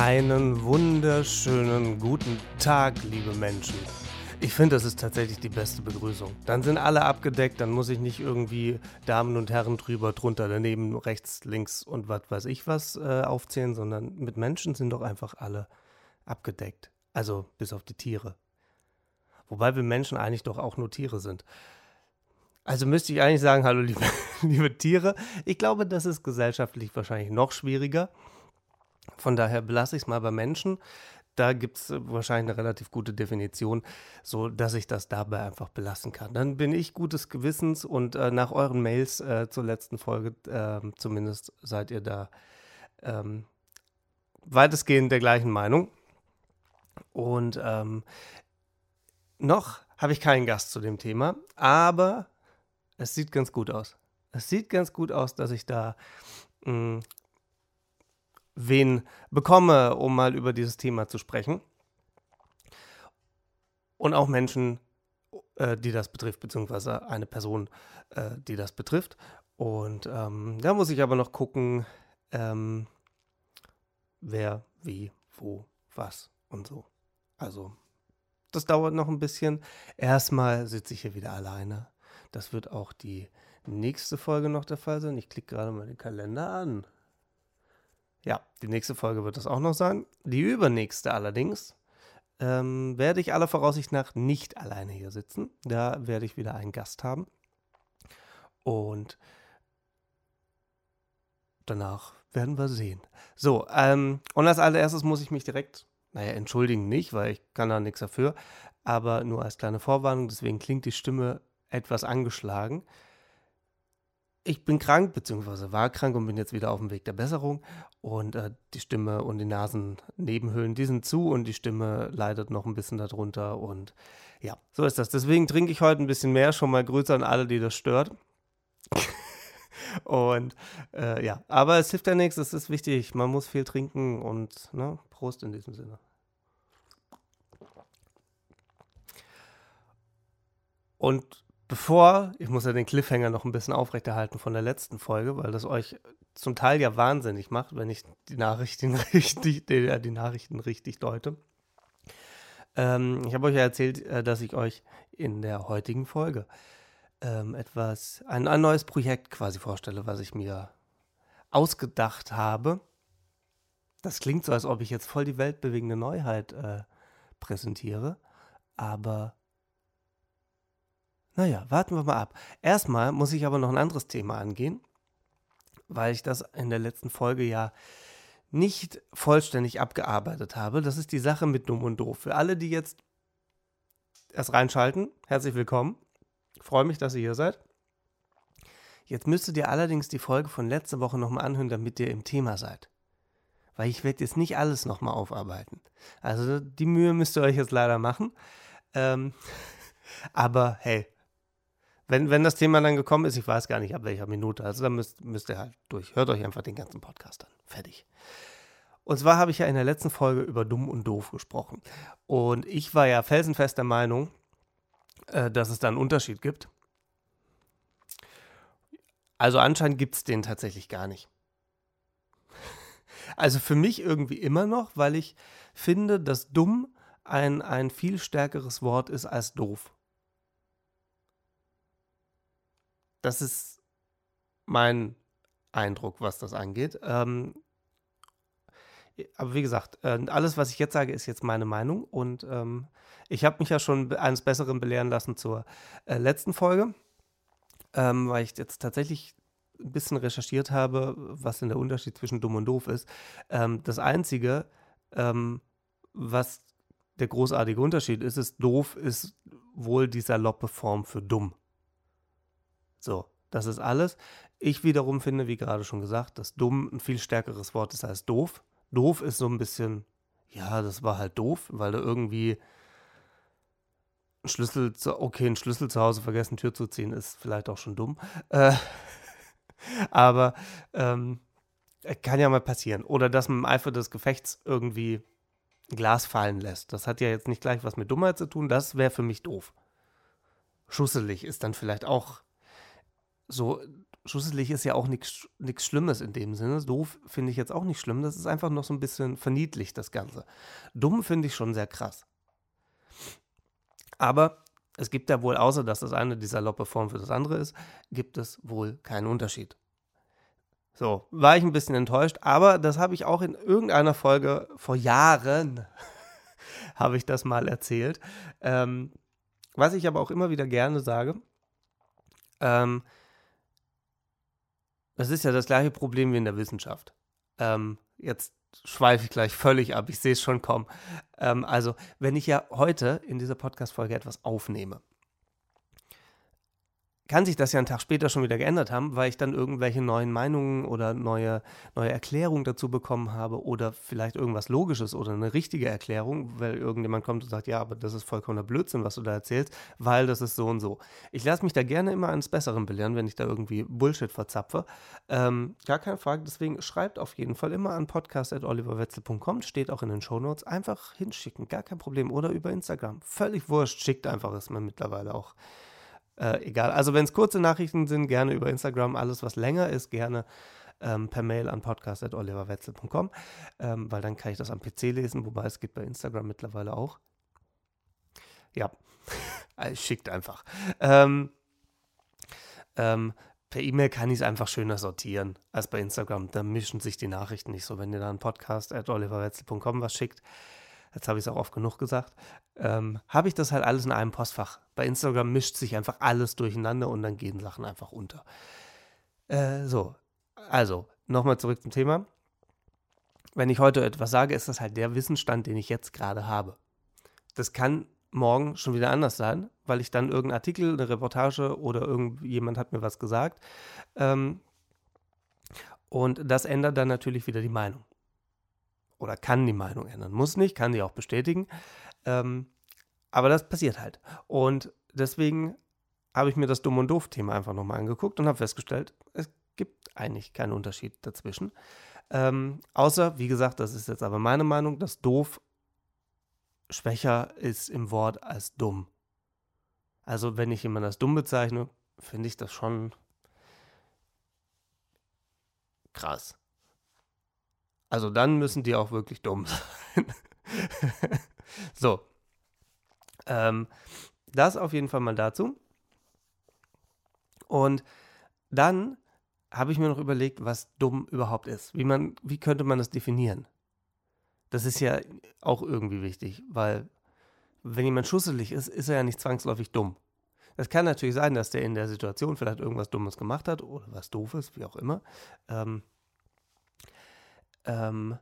Einen wunderschönen guten Tag, liebe Menschen. Ich finde, das ist tatsächlich die beste Begrüßung. Dann sind alle abgedeckt, dann muss ich nicht irgendwie Damen und Herren drüber, drunter, daneben, rechts, links und was weiß ich was äh, aufzählen, sondern mit Menschen sind doch einfach alle abgedeckt. Also bis auf die Tiere. Wobei wir Menschen eigentlich doch auch nur Tiere sind. Also müsste ich eigentlich sagen, hallo liebe, liebe Tiere. Ich glaube, das ist gesellschaftlich wahrscheinlich noch schwieriger. Von daher belasse ich es mal bei Menschen. Da gibt es wahrscheinlich eine relativ gute Definition, so dass ich das dabei einfach belassen kann. Dann bin ich gutes Gewissens und äh, nach euren Mails äh, zur letzten Folge äh, zumindest seid ihr da ähm, weitestgehend der gleichen Meinung. Und ähm, noch habe ich keinen Gast zu dem Thema, aber es sieht ganz gut aus. Es sieht ganz gut aus, dass ich da mh, hm, wen bekomme, um mal über dieses Thema zu sprechen. Und auch Menschen, äh, die das betrifft, beziehungsweise eine Person, äh, die das betrifft. Und ähm, da muss ich aber noch gucken, ähm, wer, wie, wo, was und so. Also, das dauert noch ein bisschen. Erstmal sitze ich hier wieder alleine. Das wird auch die nächste Folge noch der Fall sein. Ich klicke gerade mal den Kalender an. Ja, die nächste Folge wird das auch noch sein. Die übernächste allerdings ähm, werde ich aller Voraussicht nach nicht alleine hier sitzen. Da werde ich wieder einen Gast haben. Und danach werden wir sehen. So, ähm, und als allererstes muss ich mich direkt, naja, entschuldigen nicht, weil ich kann da nichts dafür, aber nur als kleine Vorwarnung, deswegen klingt die Stimme etwas angeschlagen ich bin krank, beziehungsweise war krank und bin jetzt wieder auf dem Weg der Besserung. Und äh, die Stimme und die Nasennebenhöhlen, die sind zu und die Stimme leidet noch ein bisschen darunter. Und ja, so ist das. Deswegen trinke ich heute ein bisschen mehr. Schon mal Grüße an alle, die das stört. und äh, ja, aber es hilft ja nichts. Es ist wichtig. Man muss viel trinken und ne, Prost in diesem Sinne. Und bevor, ich muss ja den Cliffhanger noch ein bisschen aufrechterhalten von der letzten Folge, weil das euch zum Teil ja wahnsinnig macht, wenn ich die Nachrichten richtig, die, die Nachrichten richtig deute. Ähm, ich habe euch ja erzählt, äh, dass ich euch in der heutigen Folge ähm, etwas, ein, ein neues Projekt quasi vorstelle, was ich mir ausgedacht habe. Das klingt so, als ob ich jetzt voll die weltbewegende Neuheit äh, präsentiere, aber naja, warten wir mal ab. Erstmal muss ich aber noch ein anderes Thema angehen, weil ich das in der letzten Folge ja nicht vollständig abgearbeitet habe. Das ist die Sache mit Dumm und Doof. Für alle, die jetzt erst reinschalten, herzlich willkommen. Ich freue mich, dass ihr hier seid. Jetzt müsstet ihr allerdings die Folge von letzter Woche nochmal anhören, damit ihr im Thema seid. Weil ich werde jetzt nicht alles nochmal aufarbeiten. Also die Mühe müsst ihr euch jetzt leider machen. Ähm, aber hey, wenn, wenn das Thema dann gekommen ist, ich weiß gar nicht ab welcher Minute, also dann müsst, müsst ihr halt durch. Hört euch einfach den ganzen Podcast an. Fertig. Und zwar habe ich ja in der letzten Folge über dumm und doof gesprochen. Und ich war ja felsenfest der Meinung, äh, dass es da einen Unterschied gibt. Also anscheinend gibt es den tatsächlich gar nicht. Also für mich irgendwie immer noch, weil ich finde, dass dumm ein, ein viel stärkeres Wort ist als doof. Das ist mein Eindruck, was das angeht. Ähm, aber wie gesagt, äh, alles, was ich jetzt sage, ist jetzt meine Meinung. Und ähm, ich habe mich ja schon eines Besseren belehren lassen zur äh, letzten Folge, ähm, weil ich jetzt tatsächlich ein bisschen recherchiert habe, was denn der Unterschied zwischen dumm und doof ist. Ähm, das Einzige, ähm, was der großartige Unterschied ist, ist doof, ist wohl die saloppe Form für dumm. So, das ist alles. Ich wiederum finde, wie gerade schon gesagt, dass dumm ein viel stärkeres Wort ist als doof. Doof ist so ein bisschen, ja, das war halt doof, weil du irgendwie einen Schlüssel zu, okay, einen Schlüssel zu Hause vergessen, Tür zu ziehen, ist vielleicht auch schon dumm. Äh, aber ähm, kann ja mal passieren. Oder dass man im Eifer des Gefechts irgendwie Glas fallen lässt. Das hat ja jetzt nicht gleich was mit Dummheit zu tun, das wäre für mich doof. Schusselig ist dann vielleicht auch so schusselig ist ja auch nichts Schlimmes in dem Sinne. Doof finde ich jetzt auch nicht schlimm. Das ist einfach noch so ein bisschen verniedlicht, das Ganze. Dumm finde ich schon sehr krass. Aber es gibt ja wohl, außer dass das eine die saloppe Form für das andere ist, gibt es wohl keinen Unterschied. So, war ich ein bisschen enttäuscht, aber das habe ich auch in irgendeiner Folge vor Jahren, habe ich das mal erzählt. Ähm, was ich aber auch immer wieder gerne sage, ähm, das ist ja das gleiche Problem wie in der Wissenschaft. Ähm, jetzt schweife ich gleich völlig ab, ich sehe es schon kommen. Ähm, also, wenn ich ja heute in dieser Podcast-Folge etwas aufnehme, kann sich das ja einen Tag später schon wieder geändert haben, weil ich dann irgendwelche neuen Meinungen oder neue, neue Erklärungen dazu bekommen habe oder vielleicht irgendwas Logisches oder eine richtige Erklärung, weil irgendjemand kommt und sagt, ja, aber das ist vollkommener Blödsinn, was du da erzählst, weil das ist so und so. Ich lasse mich da gerne immer eines Besseren belehren, wenn ich da irgendwie Bullshit verzapfe. Ähm, gar keine Frage, deswegen schreibt auf jeden Fall immer an podcast.oliverwetzel.com, steht auch in den Shownotes, einfach hinschicken, gar kein Problem. Oder über Instagram, völlig wurscht, schickt einfach, ist mir mittlerweile auch äh, egal. Also wenn es kurze Nachrichten sind, gerne über Instagram. Alles, was länger ist, gerne ähm, per Mail an podcast.oliverwetzel.com, ähm, weil dann kann ich das am PC lesen, wobei es geht bei Instagram mittlerweile auch. Ja, schickt einfach. Ähm, ähm, per E-Mail kann ich es einfach schöner sortieren als bei Instagram. Da mischen sich die Nachrichten nicht so. Wenn ihr dann podcast.oliverwetzel.com was schickt, jetzt habe ich es auch oft genug gesagt, ähm, habe ich das halt alles in einem Postfach. Bei Instagram mischt sich einfach alles durcheinander und dann gehen Sachen einfach unter. Äh, so, also nochmal zurück zum Thema. Wenn ich heute etwas sage, ist das halt der Wissensstand, den ich jetzt gerade habe. Das kann morgen schon wieder anders sein, weil ich dann irgendeinen Artikel, eine Reportage oder irgendjemand hat mir was gesagt. Ähm, und das ändert dann natürlich wieder die Meinung oder kann die Meinung ändern. Muss nicht, kann die auch bestätigen. Ähm, aber das passiert halt. Und deswegen habe ich mir das Dumm und Doof-Thema einfach nochmal angeguckt und habe festgestellt, es gibt eigentlich keinen Unterschied dazwischen. Ähm, außer, wie gesagt, das ist jetzt aber meine Meinung, dass doof schwächer ist im Wort als dumm. Also, wenn ich jemanden als dumm bezeichne, finde ich das schon krass. Also dann müssen die auch wirklich dumm sein. so. Ähm, das auf jeden Fall mal dazu. Und dann habe ich mir noch überlegt, was dumm überhaupt ist. Wie, man, wie könnte man das definieren? Das ist ja auch irgendwie wichtig, weil wenn jemand schusselig ist, ist er ja nicht zwangsläufig dumm. Es kann natürlich sein, dass der in der Situation vielleicht irgendwas Dummes gemacht hat oder was Doofes, wie auch immer. Ähm, ähm,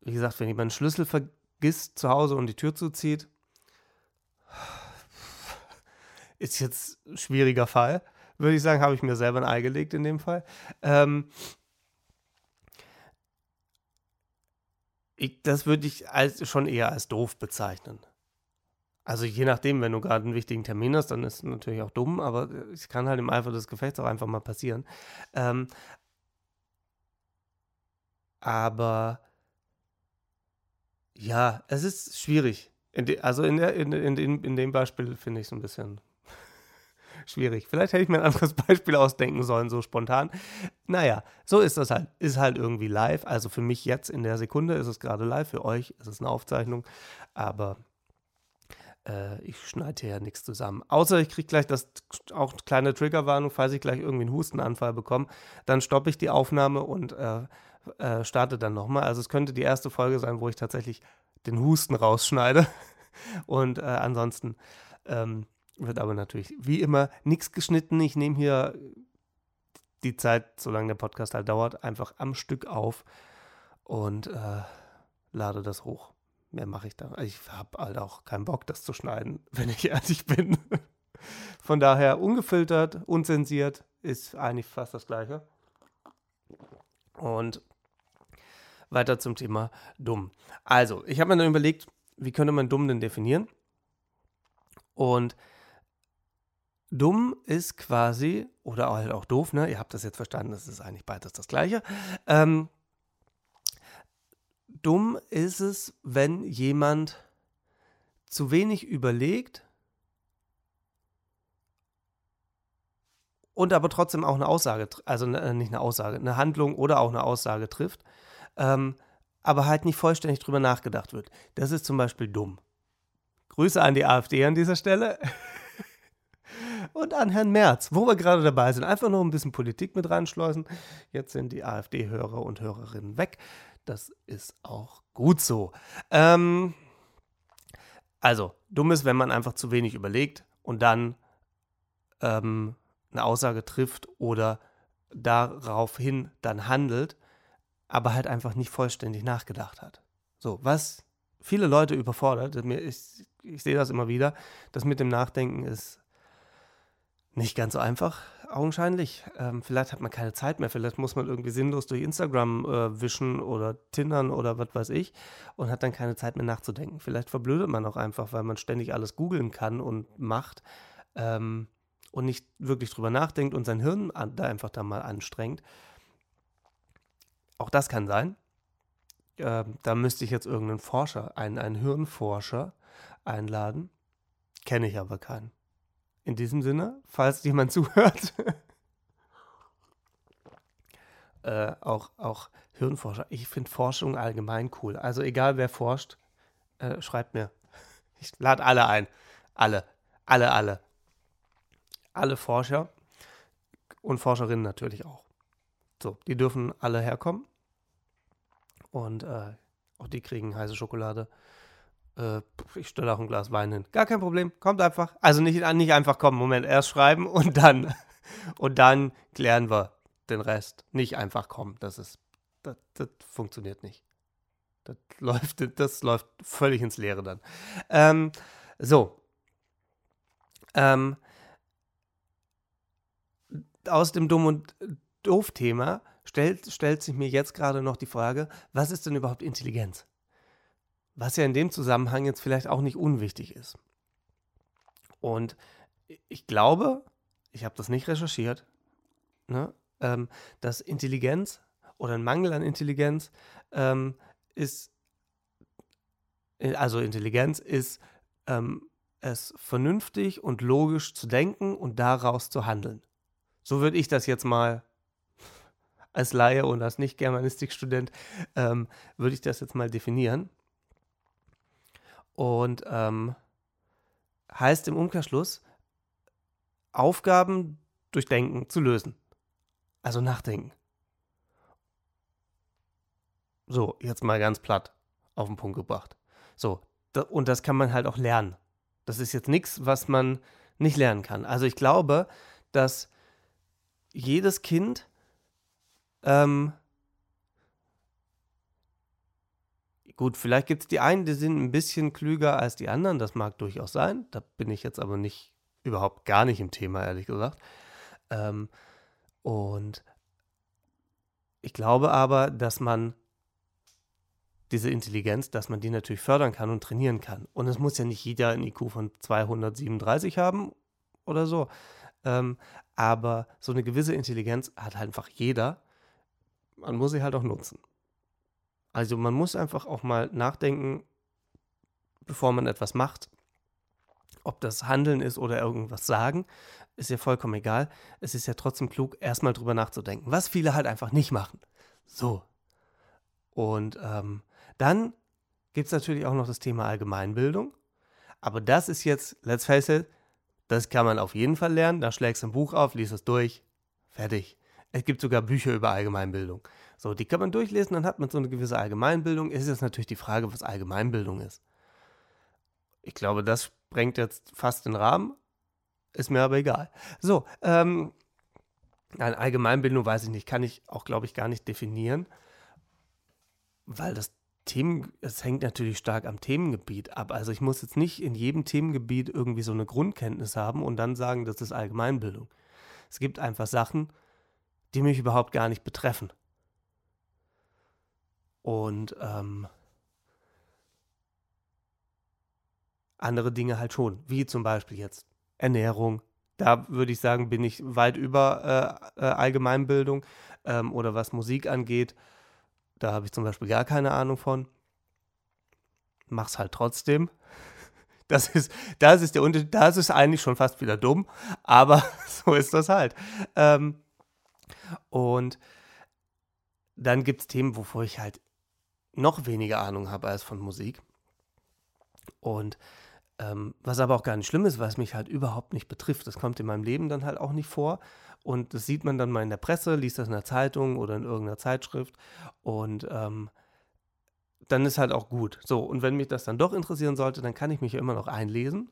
wie gesagt, wenn jemand einen Schlüssel vergisst zu Hause und die Tür zuzieht, ist jetzt ein schwieriger Fall. Würde ich sagen, habe ich mir selber ein Ei gelegt in dem Fall. Ähm, ich, das würde ich als, schon eher als doof bezeichnen. Also je nachdem, wenn du gerade einen wichtigen Termin hast, dann ist es natürlich auch dumm, aber es kann halt im Eifer des Gefechts auch einfach mal passieren. Ähm, aber ja, es ist schwierig. In de, also in, der, in, in, in, in dem Beispiel finde ich es ein bisschen schwierig. Vielleicht hätte ich mir ein anderes Beispiel ausdenken sollen, so spontan. Naja, so ist das halt. Ist halt irgendwie live. Also für mich jetzt in der Sekunde ist es gerade live. Für euch ist es eine Aufzeichnung. Aber äh, ich schneide hier ja nichts zusammen. Außer ich kriege gleich das auch kleine Triggerwarnung, falls ich gleich irgendwie einen Hustenanfall bekomme. Dann stoppe ich die Aufnahme und äh, äh, starte dann nochmal. Also es könnte die erste Folge sein, wo ich tatsächlich den Husten rausschneide. Und äh, ansonsten ähm, wird aber natürlich wie immer nichts geschnitten. Ich nehme hier die Zeit, solange der Podcast halt dauert, einfach am Stück auf und äh, lade das hoch. Mehr mache ich da. Ich habe halt auch keinen Bock, das zu schneiden, wenn ich ehrlich bin. Von daher ungefiltert, unzensiert ist eigentlich fast das gleiche. Und weiter zum Thema dumm. Also, ich habe mir dann überlegt, wie könnte man dumm denn definieren? Und dumm ist quasi, oder halt auch doof, ne? Ihr habt das jetzt verstanden, das ist eigentlich beides das Gleiche. Ähm, dumm ist es, wenn jemand zu wenig überlegt und aber trotzdem auch eine Aussage, also äh, nicht eine Aussage, eine Handlung oder auch eine Aussage trifft, ähm, aber halt nicht vollständig drüber nachgedacht wird. Das ist zum Beispiel dumm. Grüße an die AfD an dieser Stelle. und an Herrn Merz, wo wir gerade dabei sind. Einfach noch ein bisschen Politik mit reinschleusen. Jetzt sind die AfD-Hörer und Hörerinnen weg. Das ist auch gut so. Ähm, also, dumm ist, wenn man einfach zu wenig überlegt und dann ähm, eine Aussage trifft oder daraufhin dann handelt, aber halt einfach nicht vollständig nachgedacht hat. So, was viele Leute überfordert, ich, ich sehe das immer wieder, das mit dem Nachdenken ist nicht ganz so einfach, augenscheinlich. Ähm, vielleicht hat man keine Zeit mehr, vielleicht muss man irgendwie sinnlos durch Instagram äh, wischen oder tindern oder was weiß ich und hat dann keine Zeit mehr nachzudenken. Vielleicht verblödet man auch einfach, weil man ständig alles googeln kann und macht ähm, und nicht wirklich drüber nachdenkt und sein Hirn an, da einfach da mal anstrengt. Auch das kann sein. Äh, da müsste ich jetzt irgendeinen Forscher, einen, einen Hirnforscher einladen. Kenne ich aber keinen. In diesem Sinne, falls jemand zuhört, äh, auch, auch Hirnforscher. Ich finde Forschung allgemein cool. Also egal wer forscht, äh, schreibt mir. Ich lade alle ein. Alle. Alle, alle. Alle Forscher und Forscherinnen natürlich auch. So, die dürfen alle herkommen. Und äh, auch die kriegen heiße Schokolade äh, ich stelle auch ein Glas Wein hin. Gar kein Problem, kommt einfach. Also nicht, nicht einfach kommen, Moment, erst schreiben und dann, und dann klären wir den Rest. Nicht einfach kommen, das ist, das, das funktioniert nicht. Das läuft, das läuft völlig ins Leere dann. Ähm, so. Ähm, aus dem Dumm und Doof-Thema stellt, stellt sich mir jetzt gerade noch die Frage, was ist denn überhaupt Intelligenz? was ja in dem Zusammenhang jetzt vielleicht auch nicht unwichtig ist. Und ich glaube, ich habe das nicht recherchiert, ne, ähm, dass Intelligenz oder ein Mangel an Intelligenz ähm, ist, äh, also Intelligenz ist ähm, es vernünftig und logisch zu denken und daraus zu handeln. So würde ich das jetzt mal als Laie und als Nicht-Germanistikstudent, ähm, würde ich das jetzt mal definieren. Und ähm, heißt im Umkehrschluss, Aufgaben durch Denken zu lösen. Also nachdenken. So, jetzt mal ganz platt auf den Punkt gebracht. So, und das kann man halt auch lernen. Das ist jetzt nichts, was man nicht lernen kann. Also ich glaube, dass jedes Kind ähm, Gut, vielleicht gibt es die einen, die sind ein bisschen klüger als die anderen, das mag durchaus sein. Da bin ich jetzt aber nicht, überhaupt gar nicht im Thema, ehrlich gesagt. Ähm, und ich glaube aber, dass man diese Intelligenz, dass man die natürlich fördern kann und trainieren kann. Und es muss ja nicht jeder ein IQ von 237 haben oder so. Ähm, aber so eine gewisse Intelligenz hat halt einfach jeder. Man muss sie halt auch nutzen. Also man muss einfach auch mal nachdenken, bevor man etwas macht. Ob das Handeln ist oder irgendwas sagen, ist ja vollkommen egal. Es ist ja trotzdem klug, erstmal drüber nachzudenken, was viele halt einfach nicht machen. So. Und ähm, dann gibt es natürlich auch noch das Thema Allgemeinbildung. Aber das ist jetzt, let's face it, das kann man auf jeden Fall lernen. Da schlägst du ein Buch auf, liest es durch, fertig. Es gibt sogar Bücher über Allgemeinbildung. So, die kann man durchlesen, dann hat man so eine gewisse Allgemeinbildung. Es ist jetzt natürlich die Frage, was Allgemeinbildung ist. Ich glaube, das sprengt jetzt fast den Rahmen. Ist mir aber egal. So, ähm, eine Allgemeinbildung weiß ich nicht, kann ich auch, glaube ich, gar nicht definieren, weil das Themen, es hängt natürlich stark am Themengebiet ab. Also ich muss jetzt nicht in jedem Themengebiet irgendwie so eine Grundkenntnis haben und dann sagen, das ist Allgemeinbildung. Es gibt einfach Sachen, die mich überhaupt gar nicht betreffen. Und ähm, andere Dinge halt schon, wie zum Beispiel jetzt Ernährung. Da würde ich sagen, bin ich weit über äh, äh, Allgemeinbildung ähm, oder was Musik angeht. Da habe ich zum Beispiel gar keine Ahnung von. Mach's halt trotzdem. Das ist, das ist der Unterschied. Das ist eigentlich schon fast wieder dumm, aber so ist das halt. Ähm, und dann gibt es Themen, wovor ich halt noch weniger Ahnung habe als von Musik. Und ähm, was aber auch gar nicht schlimm ist, weil es mich halt überhaupt nicht betrifft. Das kommt in meinem Leben dann halt auch nicht vor. Und das sieht man dann mal in der Presse, liest das in der Zeitung oder in irgendeiner Zeitschrift. Und ähm, dann ist halt auch gut. So, und wenn mich das dann doch interessieren sollte, dann kann ich mich ja immer noch einlesen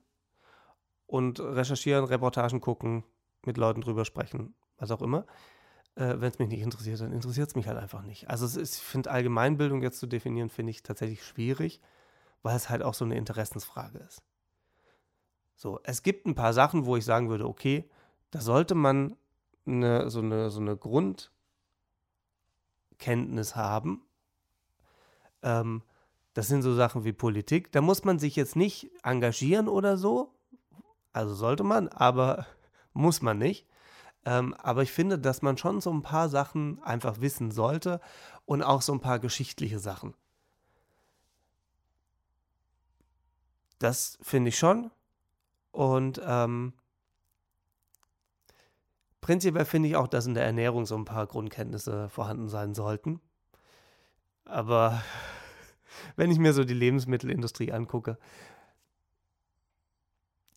und recherchieren, Reportagen gucken, mit Leuten drüber sprechen, was auch immer. Äh, wenn es mich nicht interessiert, dann interessiert es mich halt einfach nicht. Also ist, ich finde Allgemeinbildung jetzt zu definieren, finde ich tatsächlich schwierig, weil es halt auch so eine Interessensfrage ist. So, es gibt ein paar Sachen, wo ich sagen würde, okay, da sollte man eine, so, eine, so eine Grundkenntnis haben. Ähm, das sind so Sachen wie Politik. Da muss man sich jetzt nicht engagieren oder so. Also sollte man, aber muss man nicht. Ähm, aber ich finde, dass man schon so ein paar Sachen einfach wissen sollte und auch so ein paar geschichtliche Sachen. Das finde ich schon. Und ähm, prinzipiell finde ich auch, dass in der Ernährung so ein paar Grundkenntnisse vorhanden sein sollten. Aber wenn ich mir so die Lebensmittelindustrie angucke,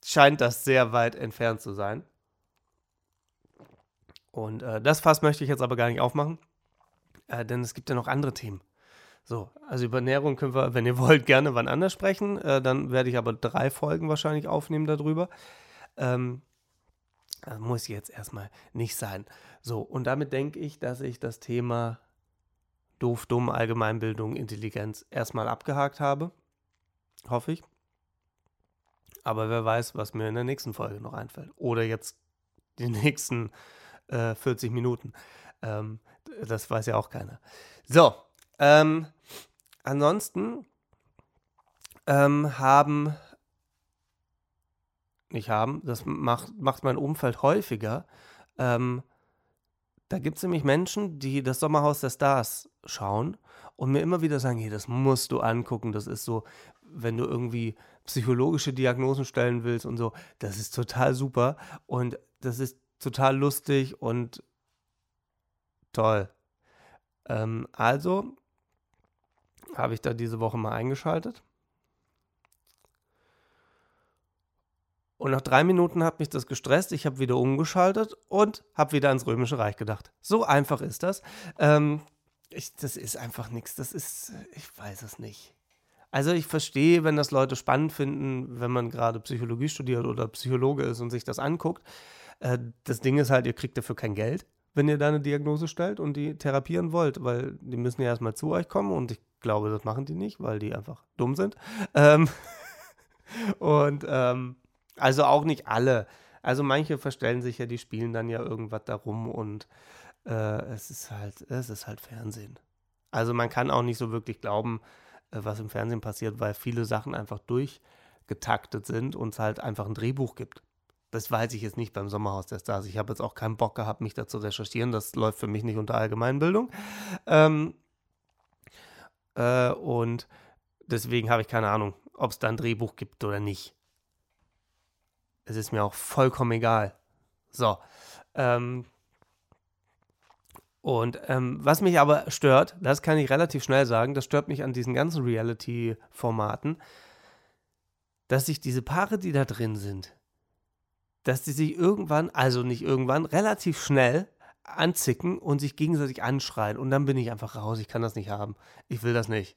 scheint das sehr weit entfernt zu sein. Und äh, das Fass möchte ich jetzt aber gar nicht aufmachen, äh, denn es gibt ja noch andere Themen. So, also über Ernährung können wir, wenn ihr wollt, gerne wann anders sprechen. Äh, dann werde ich aber drei Folgen wahrscheinlich aufnehmen darüber. Ähm, muss jetzt erstmal nicht sein. So, und damit denke ich, dass ich das Thema doof, dumm, Allgemeinbildung, Intelligenz erstmal abgehakt habe. Hoffe ich. Aber wer weiß, was mir in der nächsten Folge noch einfällt. Oder jetzt die nächsten äh, 40 Minuten. Ähm, das weiß ja auch keiner. So, ähm, ansonsten ähm, haben, nicht haben, das macht, macht mein Umfeld häufiger. Ähm, da gibt es nämlich Menschen, die das Sommerhaus der Stars schauen und mir immer wieder sagen, hey, das musst du angucken. Das ist so, wenn du irgendwie psychologische Diagnosen stellen willst und so, das ist total super. Und das ist total lustig und toll. Ähm, also habe ich da diese Woche mal eingeschaltet. Und nach drei Minuten hat mich das gestresst. Ich habe wieder umgeschaltet und habe wieder ans Römische Reich gedacht. So einfach ist das. Ähm, ich, das ist einfach nichts. Das ist, ich weiß es nicht. Also ich verstehe, wenn das Leute spannend finden, wenn man gerade Psychologie studiert oder Psychologe ist und sich das anguckt. Äh, das Ding ist halt, ihr kriegt dafür kein Geld, wenn ihr da eine Diagnose stellt und die therapieren wollt, weil die müssen ja erstmal zu euch kommen und ich glaube, das machen die nicht, weil die einfach dumm sind. Ähm und ähm, also auch nicht alle. Also manche verstellen sich ja, die spielen dann ja irgendwas darum und äh, es ist halt, es ist halt Fernsehen. Also man kann auch nicht so wirklich glauben, äh, was im Fernsehen passiert, weil viele Sachen einfach durchgetaktet sind und es halt einfach ein Drehbuch gibt. Das weiß ich jetzt nicht beim Sommerhaus der Stars. Ich habe jetzt auch keinen Bock gehabt, mich da zu recherchieren. Das läuft für mich nicht unter Allgemeinbildung. Ähm, äh, und deswegen habe ich keine Ahnung, ob es da ein Drehbuch gibt oder nicht. Es ist mir auch vollkommen egal. So. Ähm, und ähm, was mich aber stört, das kann ich relativ schnell sagen, das stört mich an diesen ganzen Reality-Formaten, dass sich diese Paare, die da drin sind, dass die sich irgendwann, also nicht irgendwann, relativ schnell anzicken und sich gegenseitig anschreien. Und dann bin ich einfach raus. Ich kann das nicht haben. Ich will das nicht.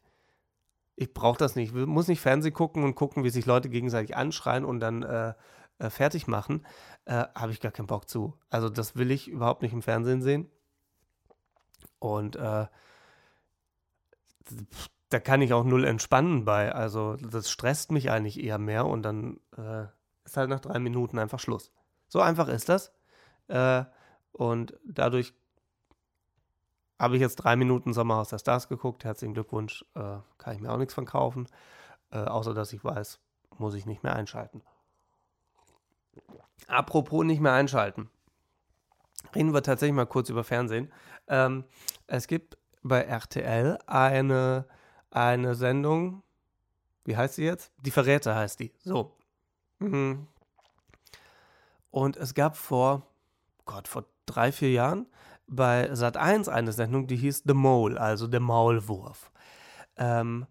Ich brauche das nicht. Ich muss nicht Fernsehen gucken und gucken, wie sich Leute gegenseitig anschreien und dann äh, äh, fertig machen. Äh, Habe ich gar keinen Bock zu. Also das will ich überhaupt nicht im Fernsehen sehen. Und äh, da kann ich auch null entspannen bei. Also das stresst mich eigentlich eher mehr und dann äh, ist halt nach drei Minuten einfach Schluss. So einfach ist das. Äh, und dadurch habe ich jetzt drei Minuten Sommerhaus der Stars geguckt. Herzlichen Glückwunsch. Äh, kann ich mir auch nichts von kaufen. Äh, außer dass ich weiß, muss ich nicht mehr einschalten. Apropos nicht mehr einschalten. Reden wir tatsächlich mal kurz über Fernsehen. Ähm, es gibt bei RTL eine, eine Sendung, Wie heißt sie jetzt? Die Verräter heißt die. So. Mhm. Und es gab vor, Gott, vor drei, vier Jahren bei Sat1 eine Sendung, die hieß The Mole, also der Maulwurf. Ähm,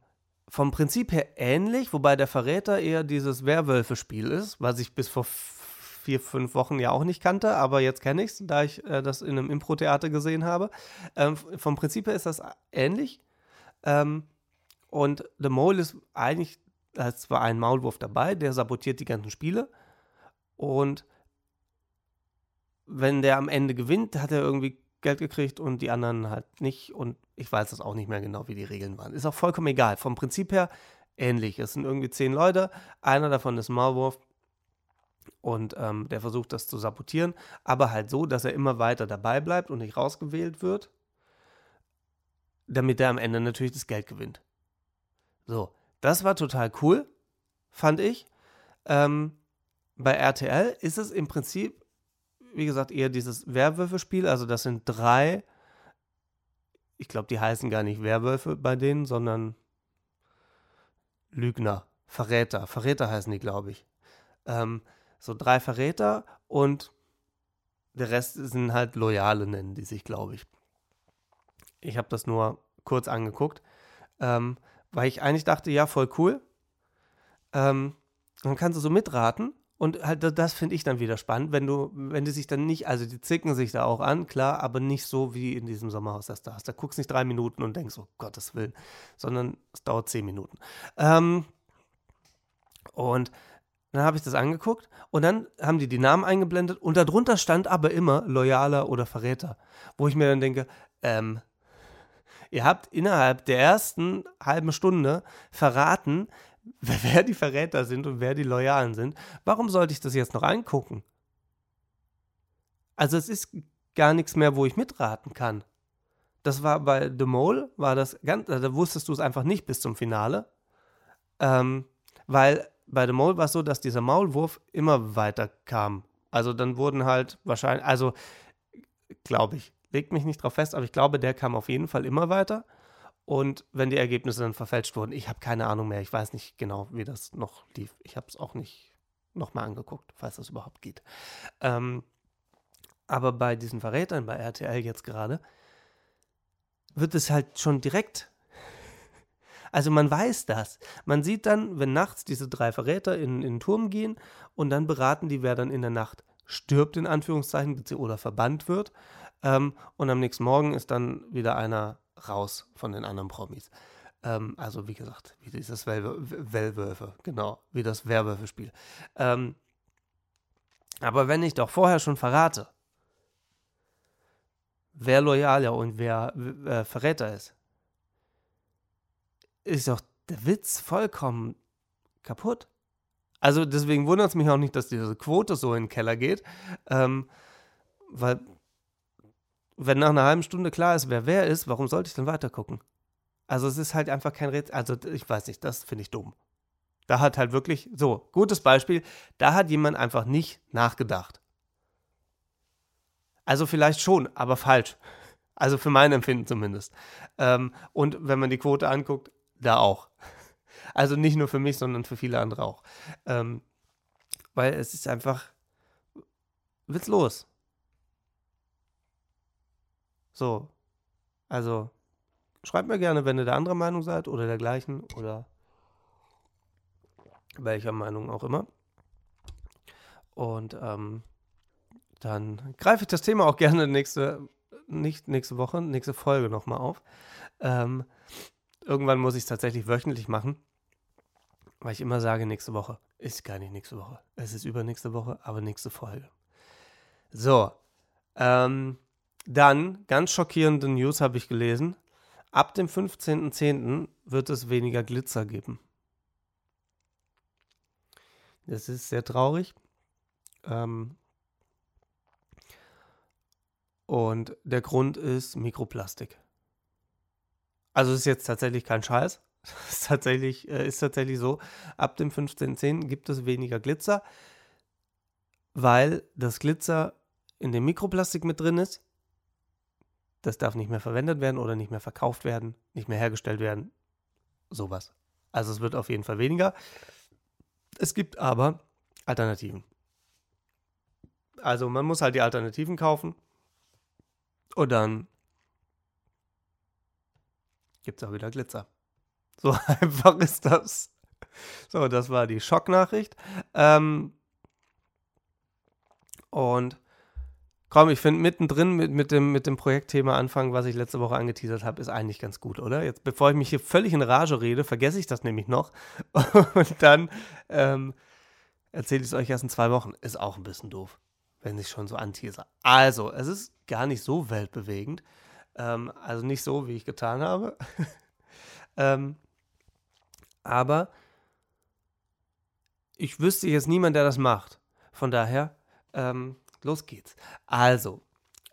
vom Prinzip her ähnlich, wobei der Verräter eher dieses Werwölfe-Spiel ist, was ich bis vor vier, fünf Wochen ja auch nicht kannte, aber jetzt kenne ich es, da ich äh, das in einem Impro-Theater gesehen habe. Ähm, vom Prinzip her ist das ähnlich. Ähm, und The Mole ist eigentlich, da ist zwar ein Maulwurf dabei, der sabotiert die ganzen Spiele. Und wenn der am Ende gewinnt, hat er irgendwie Geld gekriegt und die anderen halt nicht. Und ich weiß das auch nicht mehr genau, wie die Regeln waren. Ist auch vollkommen egal. Vom Prinzip her ähnlich. Es sind irgendwie zehn Leute. Einer davon ist Maulwurf. Und ähm, der versucht das zu sabotieren, aber halt so, dass er immer weiter dabei bleibt und nicht rausgewählt wird, damit er am Ende natürlich das Geld gewinnt. So, das war total cool, fand ich. Ähm, bei RTL ist es im Prinzip, wie gesagt, eher dieses Werwölfe-Spiel. Also das sind drei, ich glaube, die heißen gar nicht Werwölfe bei denen, sondern Lügner, Verräter. Verräter heißen die, glaube ich. Ähm, so drei Verräter und der Rest sind halt Loyale, nennen die sich, glaube ich. Ich habe das nur kurz angeguckt, ähm, weil ich eigentlich dachte, ja, voll cool. Ähm, dann kannst du so mitraten und halt das finde ich dann wieder spannend, wenn du, wenn die sich dann nicht, also die zicken sich da auch an, klar, aber nicht so wie in diesem Sommerhaus das da hast. Da guckst nicht drei Minuten und denkst, oh Gottes Willen, sondern es dauert zehn Minuten. Ähm, und dann habe ich das angeguckt und dann haben die die Namen eingeblendet und darunter stand aber immer Loyaler oder Verräter. Wo ich mir dann denke, ähm, ihr habt innerhalb der ersten halben Stunde verraten, wer die Verräter sind und wer die Loyalen sind. Warum sollte ich das jetzt noch angucken? Also es ist gar nichts mehr, wo ich mitraten kann. Das war bei The Mole, war das ganz, da wusstest du es einfach nicht bis zum Finale. Ähm, weil bei The Mole war es so, dass dieser Maulwurf immer weiter kam. Also dann wurden halt wahrscheinlich, also glaube ich, legt mich nicht drauf fest, aber ich glaube, der kam auf jeden Fall immer weiter. Und wenn die Ergebnisse dann verfälscht wurden, ich habe keine Ahnung mehr, ich weiß nicht genau, wie das noch lief. Ich habe es auch nicht nochmal angeguckt, falls das überhaupt geht. Ähm, aber bei diesen Verrätern, bei RTL jetzt gerade, wird es halt schon direkt also man weiß das. Man sieht dann, wenn nachts diese drei Verräter in, in den Turm gehen und dann beraten die, wer dann in der Nacht stirbt, in Anführungszeichen, oder verbannt wird. Ähm, und am nächsten Morgen ist dann wieder einer raus von den anderen Promis. Ähm, also wie gesagt, wie dieses Wellwölfe, genau, wie das Werwölfe-Spiel. Ähm, aber wenn ich doch vorher schon verrate, wer loyal und wer äh, Verräter ist, ist doch der Witz vollkommen kaputt. Also deswegen wundert es mich auch nicht, dass diese Quote so in den Keller geht, ähm, weil wenn nach einer halben Stunde klar ist, wer wer ist, warum sollte ich dann weitergucken? Also es ist halt einfach kein Rätsel, also ich weiß nicht, das finde ich dumm. Da hat halt wirklich, so, gutes Beispiel, da hat jemand einfach nicht nachgedacht. Also vielleicht schon, aber falsch. Also für mein Empfinden zumindest. Ähm, und wenn man die Quote anguckt, da auch. Also nicht nur für mich, sondern für viele andere auch. Ähm, weil es ist einfach witzlos. So. Also, schreibt mir gerne, wenn ihr der anderer Meinung seid oder dergleichen oder welcher Meinung auch immer. Und ähm, dann greife ich das Thema auch gerne nächste, nicht nächste Woche, nächste Folge nochmal auf. Ähm, Irgendwann muss ich es tatsächlich wöchentlich machen, weil ich immer sage, nächste Woche. Ist gar nicht nächste Woche. Es ist übernächste Woche, aber nächste Folge. So. Ähm, dann, ganz schockierende News habe ich gelesen. Ab dem 15.10. wird es weniger Glitzer geben. Das ist sehr traurig. Ähm, und der Grund ist Mikroplastik. Also ist jetzt tatsächlich kein Scheiß. Ist tatsächlich, äh, ist tatsächlich so. Ab dem 15.10 gibt es weniger Glitzer, weil das Glitzer in dem Mikroplastik mit drin ist. Das darf nicht mehr verwendet werden oder nicht mehr verkauft werden, nicht mehr hergestellt werden. Sowas. Also es wird auf jeden Fall weniger. Es gibt aber Alternativen. Also man muss halt die Alternativen kaufen und dann gibt es auch wieder Glitzer. So einfach ist das. So, das war die Schocknachricht. Ähm, und komm, ich finde mittendrin mit, mit, dem, mit dem Projektthema anfangen, was ich letzte Woche angeteasert habe, ist eigentlich ganz gut, oder? Jetzt, bevor ich mich hier völlig in Rage rede, vergesse ich das nämlich noch. Und dann ähm, erzähle ich es euch erst in zwei Wochen. Ist auch ein bisschen doof, wenn ich schon so anteaser. Also, es ist gar nicht so weltbewegend. Ähm, also nicht so, wie ich getan habe. ähm, aber ich wüsste jetzt niemand, der das macht. Von daher, ähm, los geht's. Also,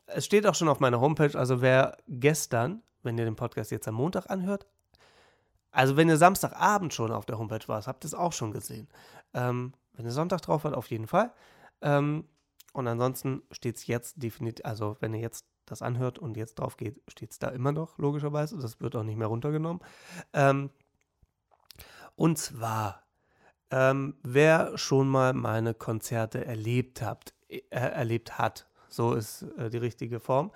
es steht auch schon auf meiner Homepage, also wer gestern, wenn ihr den Podcast jetzt am Montag anhört, also wenn ihr Samstagabend schon auf der Homepage warst, habt ihr es auch schon gesehen. Ähm, wenn ihr Sonntag drauf wart, auf jeden Fall. Ähm, und ansonsten steht es jetzt definitiv, also wenn ihr jetzt das anhört und jetzt drauf geht, steht es da immer noch, logischerweise. Das wird auch nicht mehr runtergenommen. Ähm, und zwar, ähm, wer schon mal meine Konzerte erlebt habt, erlebt hat, so ist äh, die richtige Form.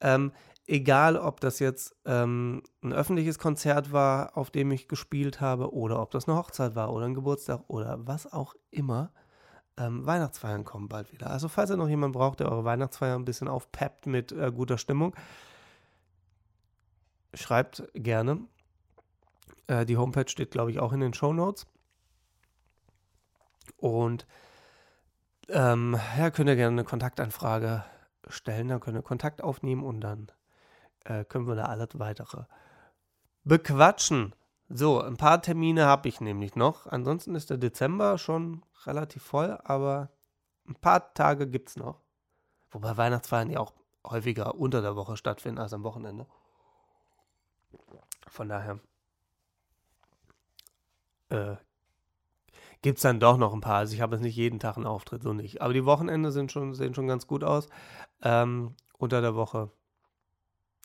Ähm, egal, ob das jetzt ähm, ein öffentliches Konzert war, auf dem ich gespielt habe, oder ob das eine Hochzeit war oder ein Geburtstag oder was auch immer ähm, Weihnachtsfeiern kommen bald wieder. Also falls ihr noch jemanden braucht, der eure Weihnachtsfeier ein bisschen aufpeppt mit äh, guter Stimmung, schreibt gerne. Äh, die Homepage steht, glaube ich, auch in den Show Notes. Und ähm, ja, könnt ihr gerne eine Kontaktanfrage stellen, dann könnt ihr Kontakt aufnehmen und dann äh, können wir da alles weitere bequatschen. So, ein paar Termine habe ich nämlich noch. Ansonsten ist der Dezember schon relativ voll, aber ein paar Tage gibt es noch. Wobei Weihnachtsfeiern ja auch häufiger unter der Woche stattfinden als am Wochenende. Von daher äh, gibt es dann doch noch ein paar. Also ich habe jetzt nicht jeden Tag einen Auftritt, so nicht. Aber die Wochenende sind schon, sehen schon ganz gut aus. Ähm, unter der Woche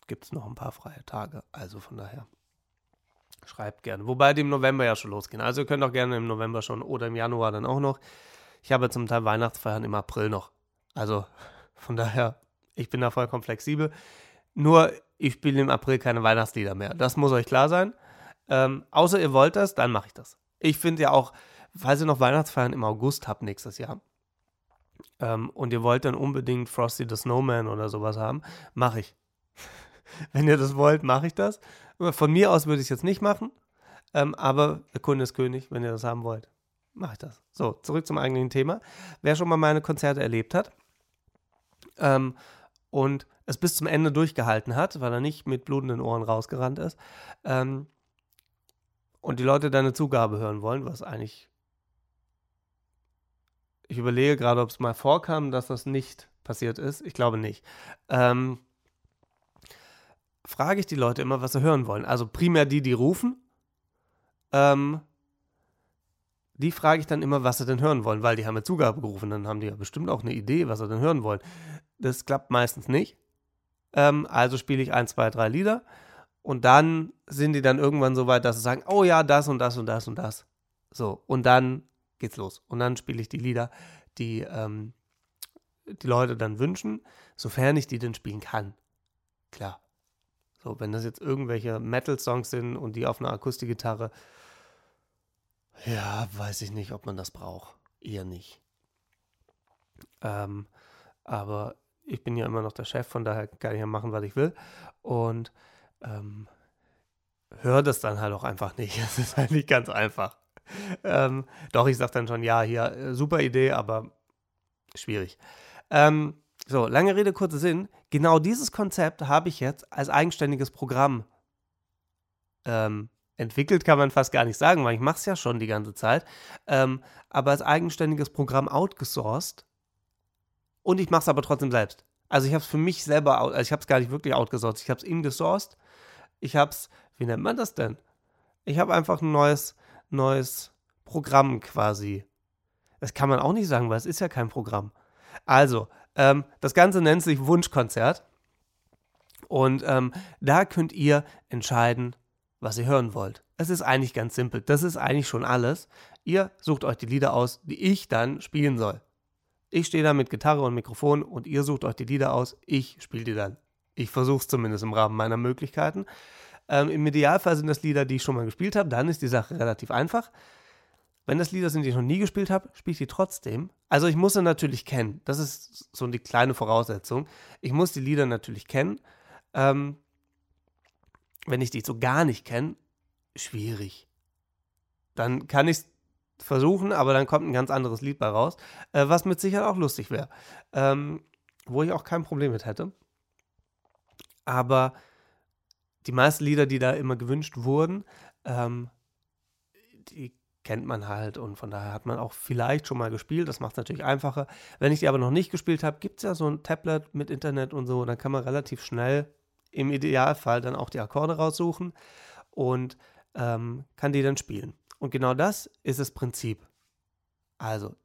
gibt es noch ein paar freie Tage. Also von daher. Schreibt gerne. Wobei die im November ja schon losgehen. Also ihr könnt auch gerne im November schon oder im Januar dann auch noch. Ich habe zum Teil Weihnachtsfeiern im April noch. Also von daher, ich bin da vollkommen flexibel. Nur, ich spiele im April keine Weihnachtslieder mehr. Das muss euch klar sein. Ähm, außer ihr wollt das, dann mache ich das. Ich finde ja auch, falls ihr noch Weihnachtsfeiern im August habt nächstes Jahr ähm, und ihr wollt dann unbedingt Frosty the Snowman oder sowas haben, mache ich. Wenn ihr das wollt, mache ich das. Von mir aus würde ich es jetzt nicht machen, ähm, aber der Kunde ist König, wenn ihr das haben wollt. Mache ich das. So, zurück zum eigentlichen Thema. Wer schon mal meine Konzerte erlebt hat ähm, und es bis zum Ende durchgehalten hat, weil er nicht mit blutenden Ohren rausgerannt ist, ähm, und die Leute deine Zugabe hören wollen, was eigentlich. Ich überlege gerade, ob es mal vorkam, dass das nicht passiert ist. Ich glaube nicht. Ähm, frage ich die Leute immer, was sie hören wollen. Also primär die, die rufen. Ähm, die frage ich dann immer, was sie denn hören wollen, weil die haben ja Zugabe gerufen. Dann haben die ja bestimmt auch eine Idee, was sie denn hören wollen. Das klappt meistens nicht. Ähm, also spiele ich ein, zwei, drei Lieder. Und dann sind die dann irgendwann so weit, dass sie sagen, oh ja, das und das und das und das. So, und dann geht's los. Und dann spiele ich die Lieder, die ähm, die Leute dann wünschen, sofern ich die denn spielen kann. Klar. So, wenn das jetzt irgendwelche Metal-Songs sind und die auf einer Akustikgitarre, ja, weiß ich nicht, ob man das braucht. Eher nicht. Ähm, aber ich bin ja immer noch der Chef, von daher kann ich ja machen, was ich will. Und ähm, höre das dann halt auch einfach nicht. Es ist halt nicht ganz einfach. Ähm, doch, ich sage dann schon, ja, hier, äh, super Idee, aber schwierig. Ähm, so, lange Rede, kurzer Sinn. Genau dieses Konzept habe ich jetzt als eigenständiges Programm ähm, entwickelt, kann man fast gar nicht sagen, weil ich mache es ja schon die ganze Zeit. Ähm, aber als eigenständiges Programm outgesourced. Und ich mache es aber trotzdem selbst. Also ich habe es für mich selber, also ich habe es gar nicht wirklich outgesourced. Ich habe es ingesourced. Ich habe es, wie nennt man das denn? Ich habe einfach ein neues, neues Programm quasi. Das kann man auch nicht sagen, weil es ist ja kein Programm. Also, ähm, das Ganze nennt sich Wunschkonzert. Und ähm, da könnt ihr entscheiden, was ihr hören wollt. Es ist eigentlich ganz simpel. Das ist eigentlich schon alles. Ihr sucht euch die Lieder aus, die ich dann spielen soll. Ich stehe da mit Gitarre und Mikrofon und ihr sucht euch die Lieder aus. Ich spiele die dann. Ich versuche es zumindest im Rahmen meiner Möglichkeiten. Ähm, Im Idealfall sind das Lieder, die ich schon mal gespielt habe. Dann ist die Sache relativ einfach. Wenn das Lieder sind, die ich noch nie gespielt habe, spiele ich die trotzdem. Also ich muss sie natürlich kennen. Das ist so die kleine Voraussetzung. Ich muss die Lieder natürlich kennen. Ähm, wenn ich die so gar nicht kenne, schwierig. Dann kann ich es versuchen, aber dann kommt ein ganz anderes Lied bei raus, äh, was mit Sicherheit auch lustig wäre. Ähm, wo ich auch kein Problem mit hätte. Aber die meisten Lieder, die da immer gewünscht wurden, ähm, die kennt man halt und von daher hat man auch vielleicht schon mal gespielt. Das macht es natürlich einfacher. Wenn ich die aber noch nicht gespielt habe, gibt es ja so ein Tablet mit Internet und so. Dann kann man relativ schnell im Idealfall dann auch die Akkorde raussuchen und ähm, kann die dann spielen. Und genau das ist das Prinzip. Also,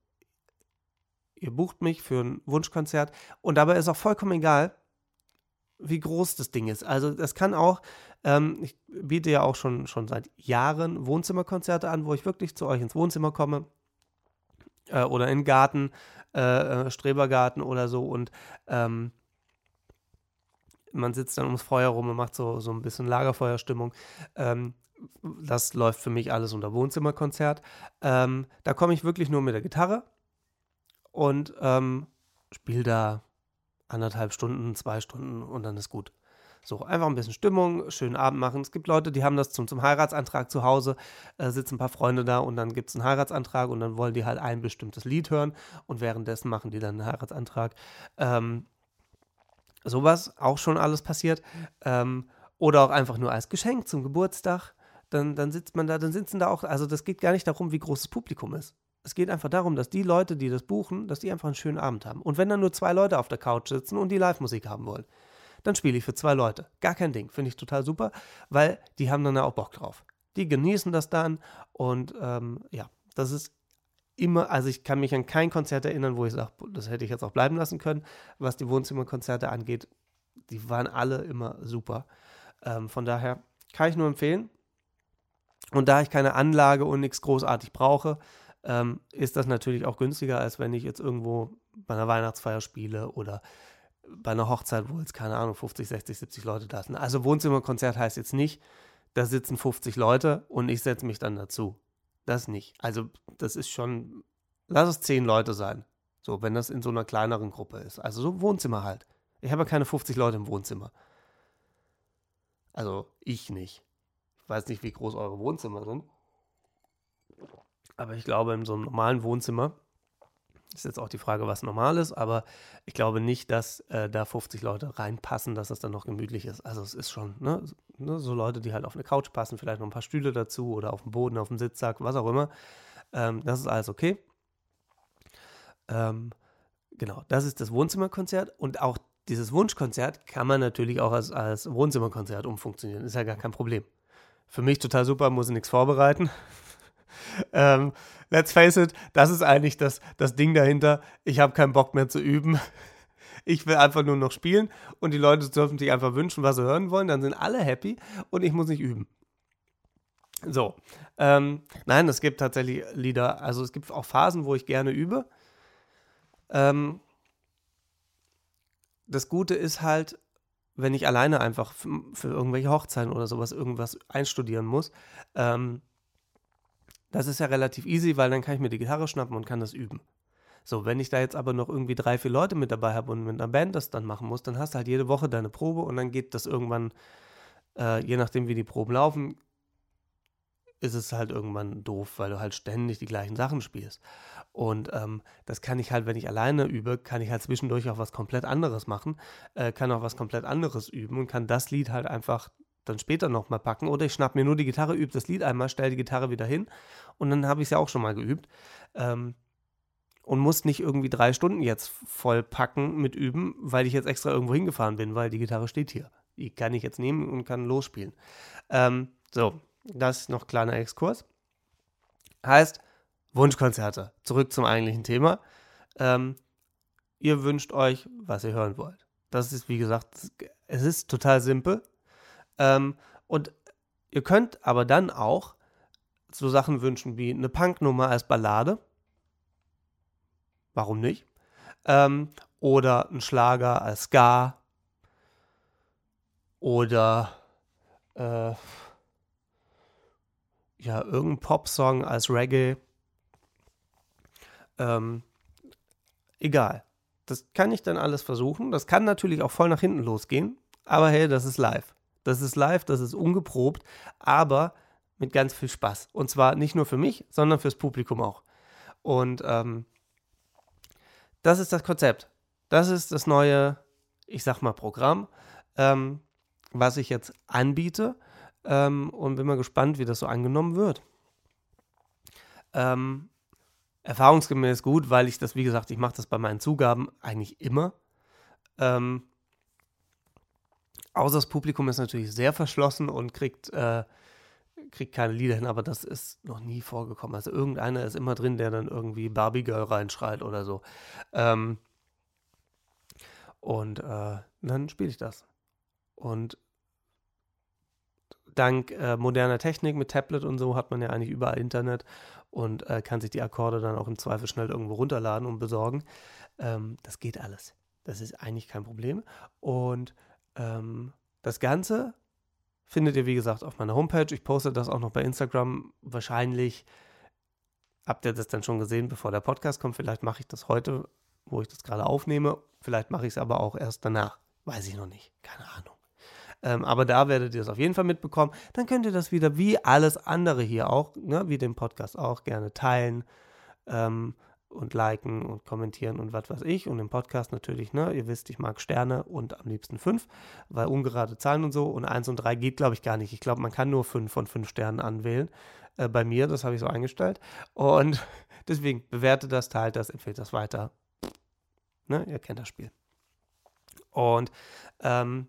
ihr bucht mich für ein Wunschkonzert und dabei ist auch vollkommen egal, wie groß das Ding ist. Also das kann auch, ähm, ich biete ja auch schon, schon seit Jahren Wohnzimmerkonzerte an, wo ich wirklich zu euch ins Wohnzimmer komme äh, oder in den Garten, äh, äh, Strebergarten oder so und ähm, man sitzt dann ums Feuer rum und macht so, so ein bisschen Lagerfeuerstimmung. Ähm, das läuft für mich alles unter Wohnzimmerkonzert. Ähm, da komme ich wirklich nur mit der Gitarre und ähm, spiele da anderthalb Stunden, zwei Stunden und dann ist gut. So, einfach ein bisschen Stimmung, schönen Abend machen. Es gibt Leute, die haben das zum, zum Heiratsantrag zu Hause, äh, sitzen ein paar Freunde da und dann gibt es einen Heiratsantrag und dann wollen die halt ein bestimmtes Lied hören und währenddessen machen die dann einen Heiratsantrag. Ähm, sowas auch schon alles passiert. Ähm, oder auch einfach nur als Geschenk zum Geburtstag. Dann, dann sitzt man da, dann sitzen da auch, also das geht gar nicht darum, wie groß das Publikum ist. Es geht einfach darum, dass die Leute, die das buchen, dass die einfach einen schönen Abend haben. Und wenn dann nur zwei Leute auf der Couch sitzen und die Live-Musik haben wollen, dann spiele ich für zwei Leute. Gar kein Ding. Finde ich total super, weil die haben dann ja auch Bock drauf. Die genießen das dann und ähm, ja, das ist immer, also ich kann mich an kein Konzert erinnern, wo ich sage, das hätte ich jetzt auch bleiben lassen können, was die Wohnzimmerkonzerte angeht. Die waren alle immer super. Ähm, von daher kann ich nur empfehlen. Und da ich keine Anlage und nichts großartig brauche, ähm, ist das natürlich auch günstiger, als wenn ich jetzt irgendwo bei einer Weihnachtsfeier spiele oder bei einer Hochzeit, wo jetzt, keine Ahnung, 50, 60, 70 Leute da sind. Also Wohnzimmerkonzert heißt jetzt nicht, da sitzen 50 Leute und ich setze mich dann dazu. Das nicht. Also das ist schon, lass es 10 Leute sein. So, wenn das in so einer kleineren Gruppe ist. Also so Wohnzimmer halt. Ich habe ja keine 50 Leute im Wohnzimmer. Also ich nicht. Ich weiß nicht, wie groß eure Wohnzimmer sind. Aber ich glaube, in so einem normalen Wohnzimmer ist jetzt auch die Frage, was normal ist, aber ich glaube nicht, dass äh, da 50 Leute reinpassen, dass das dann noch gemütlich ist. Also es ist schon, ne, ne, so Leute, die halt auf eine Couch passen, vielleicht noch ein paar Stühle dazu oder auf dem Boden, auf dem Sitzsack, was auch immer. Ähm, das ist alles okay. Ähm, genau, das ist das Wohnzimmerkonzert und auch dieses Wunschkonzert kann man natürlich auch als, als Wohnzimmerkonzert umfunktionieren. Ist ja gar kein Problem. Für mich total super, muss ich nichts vorbereiten ähm, let's face it, das ist eigentlich das, das Ding dahinter. Ich habe keinen Bock mehr zu üben. Ich will einfach nur noch spielen und die Leute dürfen sich einfach wünschen, was sie hören wollen. Dann sind alle happy und ich muss nicht üben. So. Ähm, nein, es gibt tatsächlich Lieder, also es gibt auch Phasen, wo ich gerne übe. Ähm, das Gute ist halt, wenn ich alleine einfach für, irgendwelche Hochzeiten oder sowas irgendwas einstudieren muss, ähm, das ist ja relativ easy, weil dann kann ich mir die Gitarre schnappen und kann das üben. So, wenn ich da jetzt aber noch irgendwie drei, vier Leute mit dabei habe und mit einer Band das dann machen muss, dann hast du halt jede Woche deine Probe und dann geht das irgendwann, äh, je nachdem wie die Proben laufen, ist es halt irgendwann doof, weil du halt ständig die gleichen Sachen spielst. Und ähm, das kann ich halt, wenn ich alleine übe, kann ich halt zwischendurch auch was komplett anderes machen, äh, kann auch was komplett anderes üben und kann das Lied halt einfach dann später nochmal packen. Oder ich schnapp mir nur die Gitarre, übe das Lied einmal, stelle die Gitarre wieder hin und dann habe ich es ja auch schon mal geübt. Ähm, und muss nicht irgendwie drei Stunden jetzt voll packen mit üben, weil ich jetzt extra irgendwo hingefahren bin, weil die Gitarre steht hier. Die kann ich jetzt nehmen und kann losspielen. Ähm, so, das noch kleiner Exkurs. Heißt, Wunschkonzerte. Zurück zum eigentlichen Thema. Ähm, ihr wünscht euch, was ihr hören wollt. Das ist, wie gesagt, es ist total simpel. Ähm, und Ihr könnt aber dann auch so Sachen wünschen wie eine Punknummer als Ballade. Warum nicht? Ähm, oder ein Schlager als Ska. Oder äh, ja, irgendein Popsong als Reggae. Ähm, egal. Das kann ich dann alles versuchen. Das kann natürlich auch voll nach hinten losgehen. Aber hey, das ist live. Das ist live, das ist ungeprobt, aber mit ganz viel Spaß. Und zwar nicht nur für mich, sondern fürs Publikum auch. Und ähm, das ist das Konzept. Das ist das neue, ich sag mal, Programm, ähm, was ich jetzt anbiete. Ähm, und bin mal gespannt, wie das so angenommen wird. Ähm, erfahrungsgemäß gut, weil ich das, wie gesagt, ich mache das bei meinen Zugaben eigentlich immer. Ähm, außer das Publikum ist natürlich sehr verschlossen und kriegt, äh, kriegt keine Lieder hin, aber das ist noch nie vorgekommen. Also irgendeiner ist immer drin, der dann irgendwie Barbie Girl reinschreit oder so. Ähm, und äh, dann spiele ich das. Und dank äh, moderner Technik mit Tablet und so hat man ja eigentlich überall Internet und äh, kann sich die Akkorde dann auch im Zweifel schnell irgendwo runterladen und besorgen. Ähm, das geht alles. Das ist eigentlich kein Problem. Und ähm, das Ganze findet ihr, wie gesagt, auf meiner Homepage. Ich poste das auch noch bei Instagram. Wahrscheinlich habt ihr das dann schon gesehen, bevor der Podcast kommt. Vielleicht mache ich das heute, wo ich das gerade aufnehme. Vielleicht mache ich es aber auch erst danach. Weiß ich noch nicht. Keine Ahnung. Ähm, aber da werdet ihr es auf jeden Fall mitbekommen. Dann könnt ihr das wieder wie alles andere hier auch, ne, wie den Podcast auch, gerne teilen. Ähm, und liken und kommentieren und was weiß ich. Und im Podcast natürlich, ne? Ihr wisst, ich mag Sterne und am liebsten fünf, weil ungerade Zahlen und so. Und eins und drei geht, glaube ich, gar nicht. Ich glaube, man kann nur fünf von fünf Sternen anwählen. Äh, bei mir, das habe ich so eingestellt. Und deswegen bewertet das, teilt das, empfehlt das weiter. Ne? Ihr kennt das Spiel. Und ähm,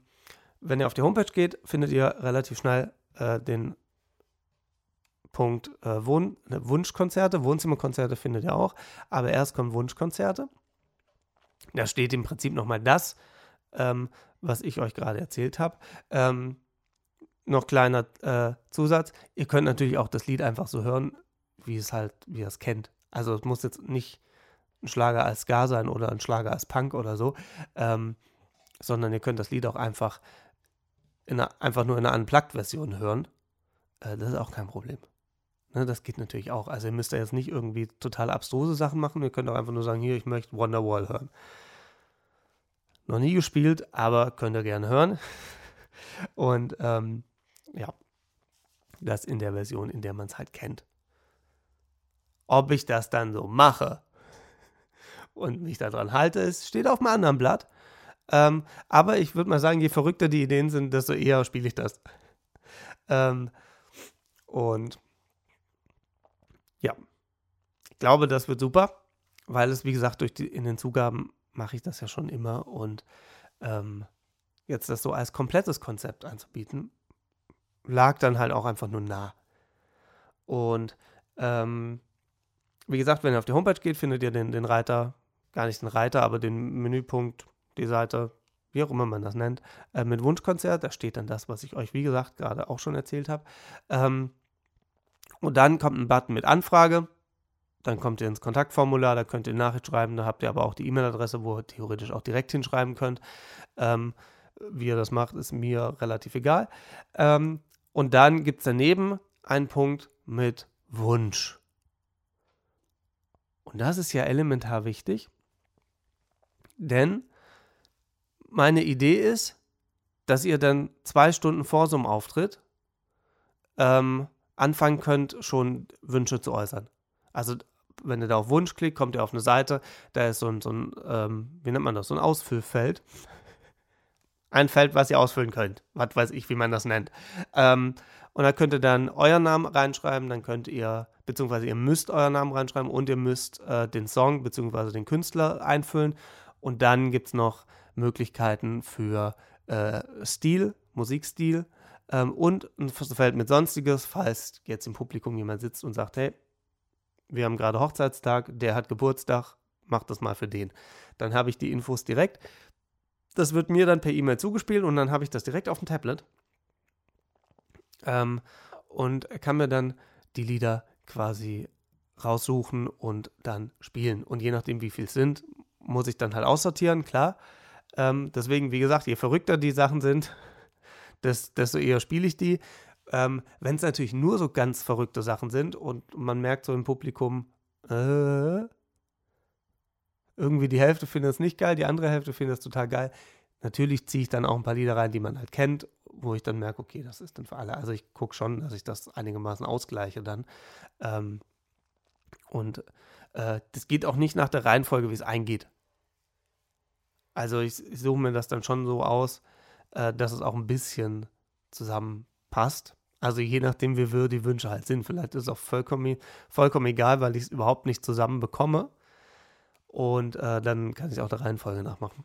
wenn ihr auf die Homepage geht, findet ihr relativ schnell äh, den Punkt äh, Wohn ne, Wunschkonzerte. Wohnzimmerkonzerte findet ihr auch. Aber erst kommen Wunschkonzerte. Da steht im Prinzip nochmal das, ähm, was ich euch gerade erzählt habe. Ähm, noch kleiner äh, Zusatz. Ihr könnt natürlich auch das Lied einfach so hören, wie es halt, wie ihr es kennt. Also es muss jetzt nicht ein Schlager als Ska sein oder ein Schlager als Punk oder so, ähm, sondern ihr könnt das Lied auch einfach, in einer, einfach nur in einer Unplugged-Version hören. Äh, das ist auch kein Problem. Ne, das geht natürlich auch. Also ihr müsst ja jetzt nicht irgendwie total abstruse Sachen machen. Ihr könnt auch einfach nur sagen, hier, ich möchte Wonderwall hören. Noch nie gespielt, aber könnt ihr gerne hören. Und ähm, ja, das in der Version, in der man es halt kennt. Ob ich das dann so mache und mich daran halte, es steht auf einem anderen Blatt. Ähm, aber ich würde mal sagen, je verrückter die Ideen sind, desto eher spiele ich das. Ähm, und ja, ich glaube, das wird super, weil es, wie gesagt, durch die, in den Zugaben mache ich das ja schon immer und ähm, jetzt das so als komplettes Konzept anzubieten, lag dann halt auch einfach nur nah. Und ähm, wie gesagt, wenn ihr auf die Homepage geht, findet ihr den, den Reiter, gar nicht den Reiter, aber den Menüpunkt, die Seite, wie auch immer man das nennt, äh, mit Wunschkonzert. Da steht dann das, was ich euch, wie gesagt, gerade auch schon erzählt habe. Ähm, und dann kommt ein Button mit Anfrage. Dann kommt ihr ins Kontaktformular, da könnt ihr Nachricht schreiben. Da habt ihr aber auch die E-Mail-Adresse, wo ihr theoretisch auch direkt hinschreiben könnt. Ähm, wie ihr das macht, ist mir relativ egal. Ähm, und dann gibt es daneben einen Punkt mit Wunsch. Und das ist ja elementar wichtig, denn meine Idee ist, dass ihr dann zwei Stunden vor so einem Auftritt ähm, anfangen könnt, schon Wünsche zu äußern. Also wenn ihr da auf Wunsch klickt, kommt ihr auf eine Seite, da ist so ein, so ein ähm, wie nennt man das, so ein Ausfüllfeld. Ein Feld, was ihr ausfüllen könnt. Was weiß ich, wie man das nennt. Ähm, und da könnt ihr dann euren Namen reinschreiben, dann könnt ihr, beziehungsweise ihr müsst euren Namen reinschreiben und ihr müsst äh, den Song, beziehungsweise den Künstler einfüllen. Und dann gibt es noch Möglichkeiten für äh, Stil, Musikstil ähm, und ein Feld mit Sonstiges, falls jetzt im Publikum jemand sitzt und sagt, hey, wir haben gerade Hochzeitstag, der hat Geburtstag, mach das mal für den. Dann habe ich die Infos direkt. Das wird mir dann per E-Mail zugespielt und dann habe ich das direkt auf dem Tablet. Ähm, und kann mir dann die Lieder quasi raussuchen und dann spielen. Und je nachdem, wie viel es sind, muss ich dann halt aussortieren, klar. Ähm, deswegen, wie gesagt, je verrückter die Sachen sind, desto eher spiele ich die. Ähm, Wenn es natürlich nur so ganz verrückte Sachen sind und man merkt so im Publikum, äh, irgendwie die Hälfte findet es nicht geil, die andere Hälfte findet es total geil. Natürlich ziehe ich dann auch ein paar Lieder rein, die man halt kennt, wo ich dann merke, okay, das ist dann für alle. Also ich gucke schon, dass ich das einigermaßen ausgleiche dann. Ähm, und äh, das geht auch nicht nach der Reihenfolge, wie es eingeht. Also ich, ich suche mir das dann schon so aus, äh, dass es auch ein bisschen zusammenpasst. Also je nachdem, wie wir die Wünsche halt sind. Vielleicht ist es auch vollkommen, vollkommen egal, weil ich es überhaupt nicht zusammen bekomme. Und äh, dann kann ich auch der Reihenfolge nachmachen.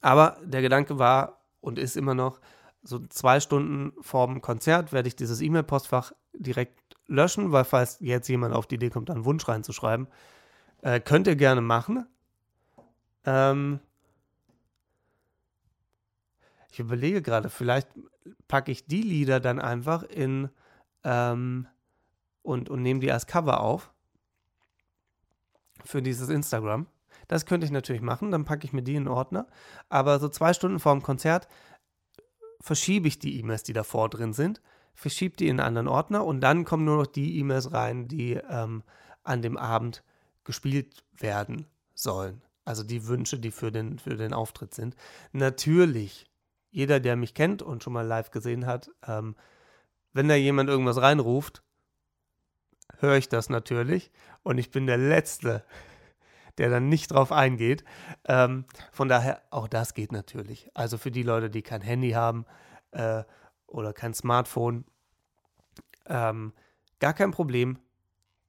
Aber der Gedanke war und ist immer noch, so zwei Stunden vorm Konzert werde ich dieses E-Mail-Postfach direkt löschen, weil falls jetzt jemand auf die Idee kommt, einen Wunsch reinzuschreiben, äh, könnt ihr gerne machen. Ähm, ich überlege gerade, vielleicht packe ich die Lieder dann einfach in ähm, und, und nehme die als Cover auf für dieses Instagram. Das könnte ich natürlich machen, dann packe ich mir die in Ordner. Aber so zwei Stunden vor dem Konzert verschiebe ich die E-Mails, die davor drin sind, verschiebe die in einen anderen Ordner und dann kommen nur noch die E-Mails rein, die ähm, an dem Abend gespielt werden sollen. Also die Wünsche, die für den, für den Auftritt sind. Natürlich jeder, der mich kennt und schon mal live gesehen hat, ähm, wenn da jemand irgendwas reinruft, höre ich das natürlich. Und ich bin der Letzte, der dann nicht drauf eingeht. Ähm, von daher, auch das geht natürlich. Also für die Leute, die kein Handy haben äh, oder kein Smartphone, ähm, gar kein Problem.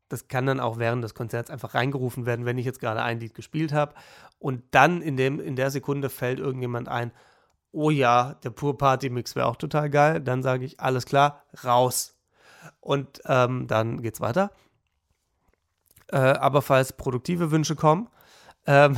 Das kann dann auch während des Konzerts einfach reingerufen werden, wenn ich jetzt gerade ein Lied gespielt habe. Und dann in, dem, in der Sekunde fällt irgendjemand ein, oh ja, der Pur Party Mix wäre auch total geil, dann sage ich, alles klar, raus. Und ähm, dann geht's weiter. Äh, aber falls produktive Wünsche kommen, ähm,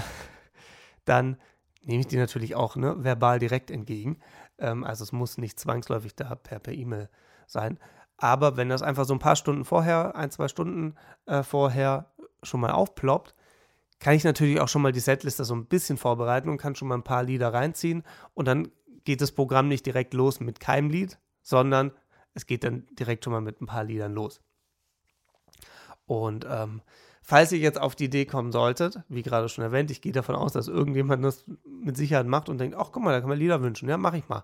dann nehme ich die natürlich auch ne, verbal direkt entgegen. Ähm, also es muss nicht zwangsläufig da per E-Mail sein. Aber wenn das einfach so ein paar Stunden vorher, ein, zwei Stunden äh, vorher schon mal aufploppt, kann ich natürlich auch schon mal die Setliste so ein bisschen vorbereiten und kann schon mal ein paar Lieder reinziehen. Und dann geht das Programm nicht direkt los mit keinem Lied, sondern es geht dann direkt schon mal mit ein paar Liedern los. Und ähm, falls ihr jetzt auf die Idee kommen solltet, wie gerade schon erwähnt, ich gehe davon aus, dass irgendjemand das mit Sicherheit macht und denkt, ach guck mal, da kann man Lieder wünschen. Ja, mache ich mal.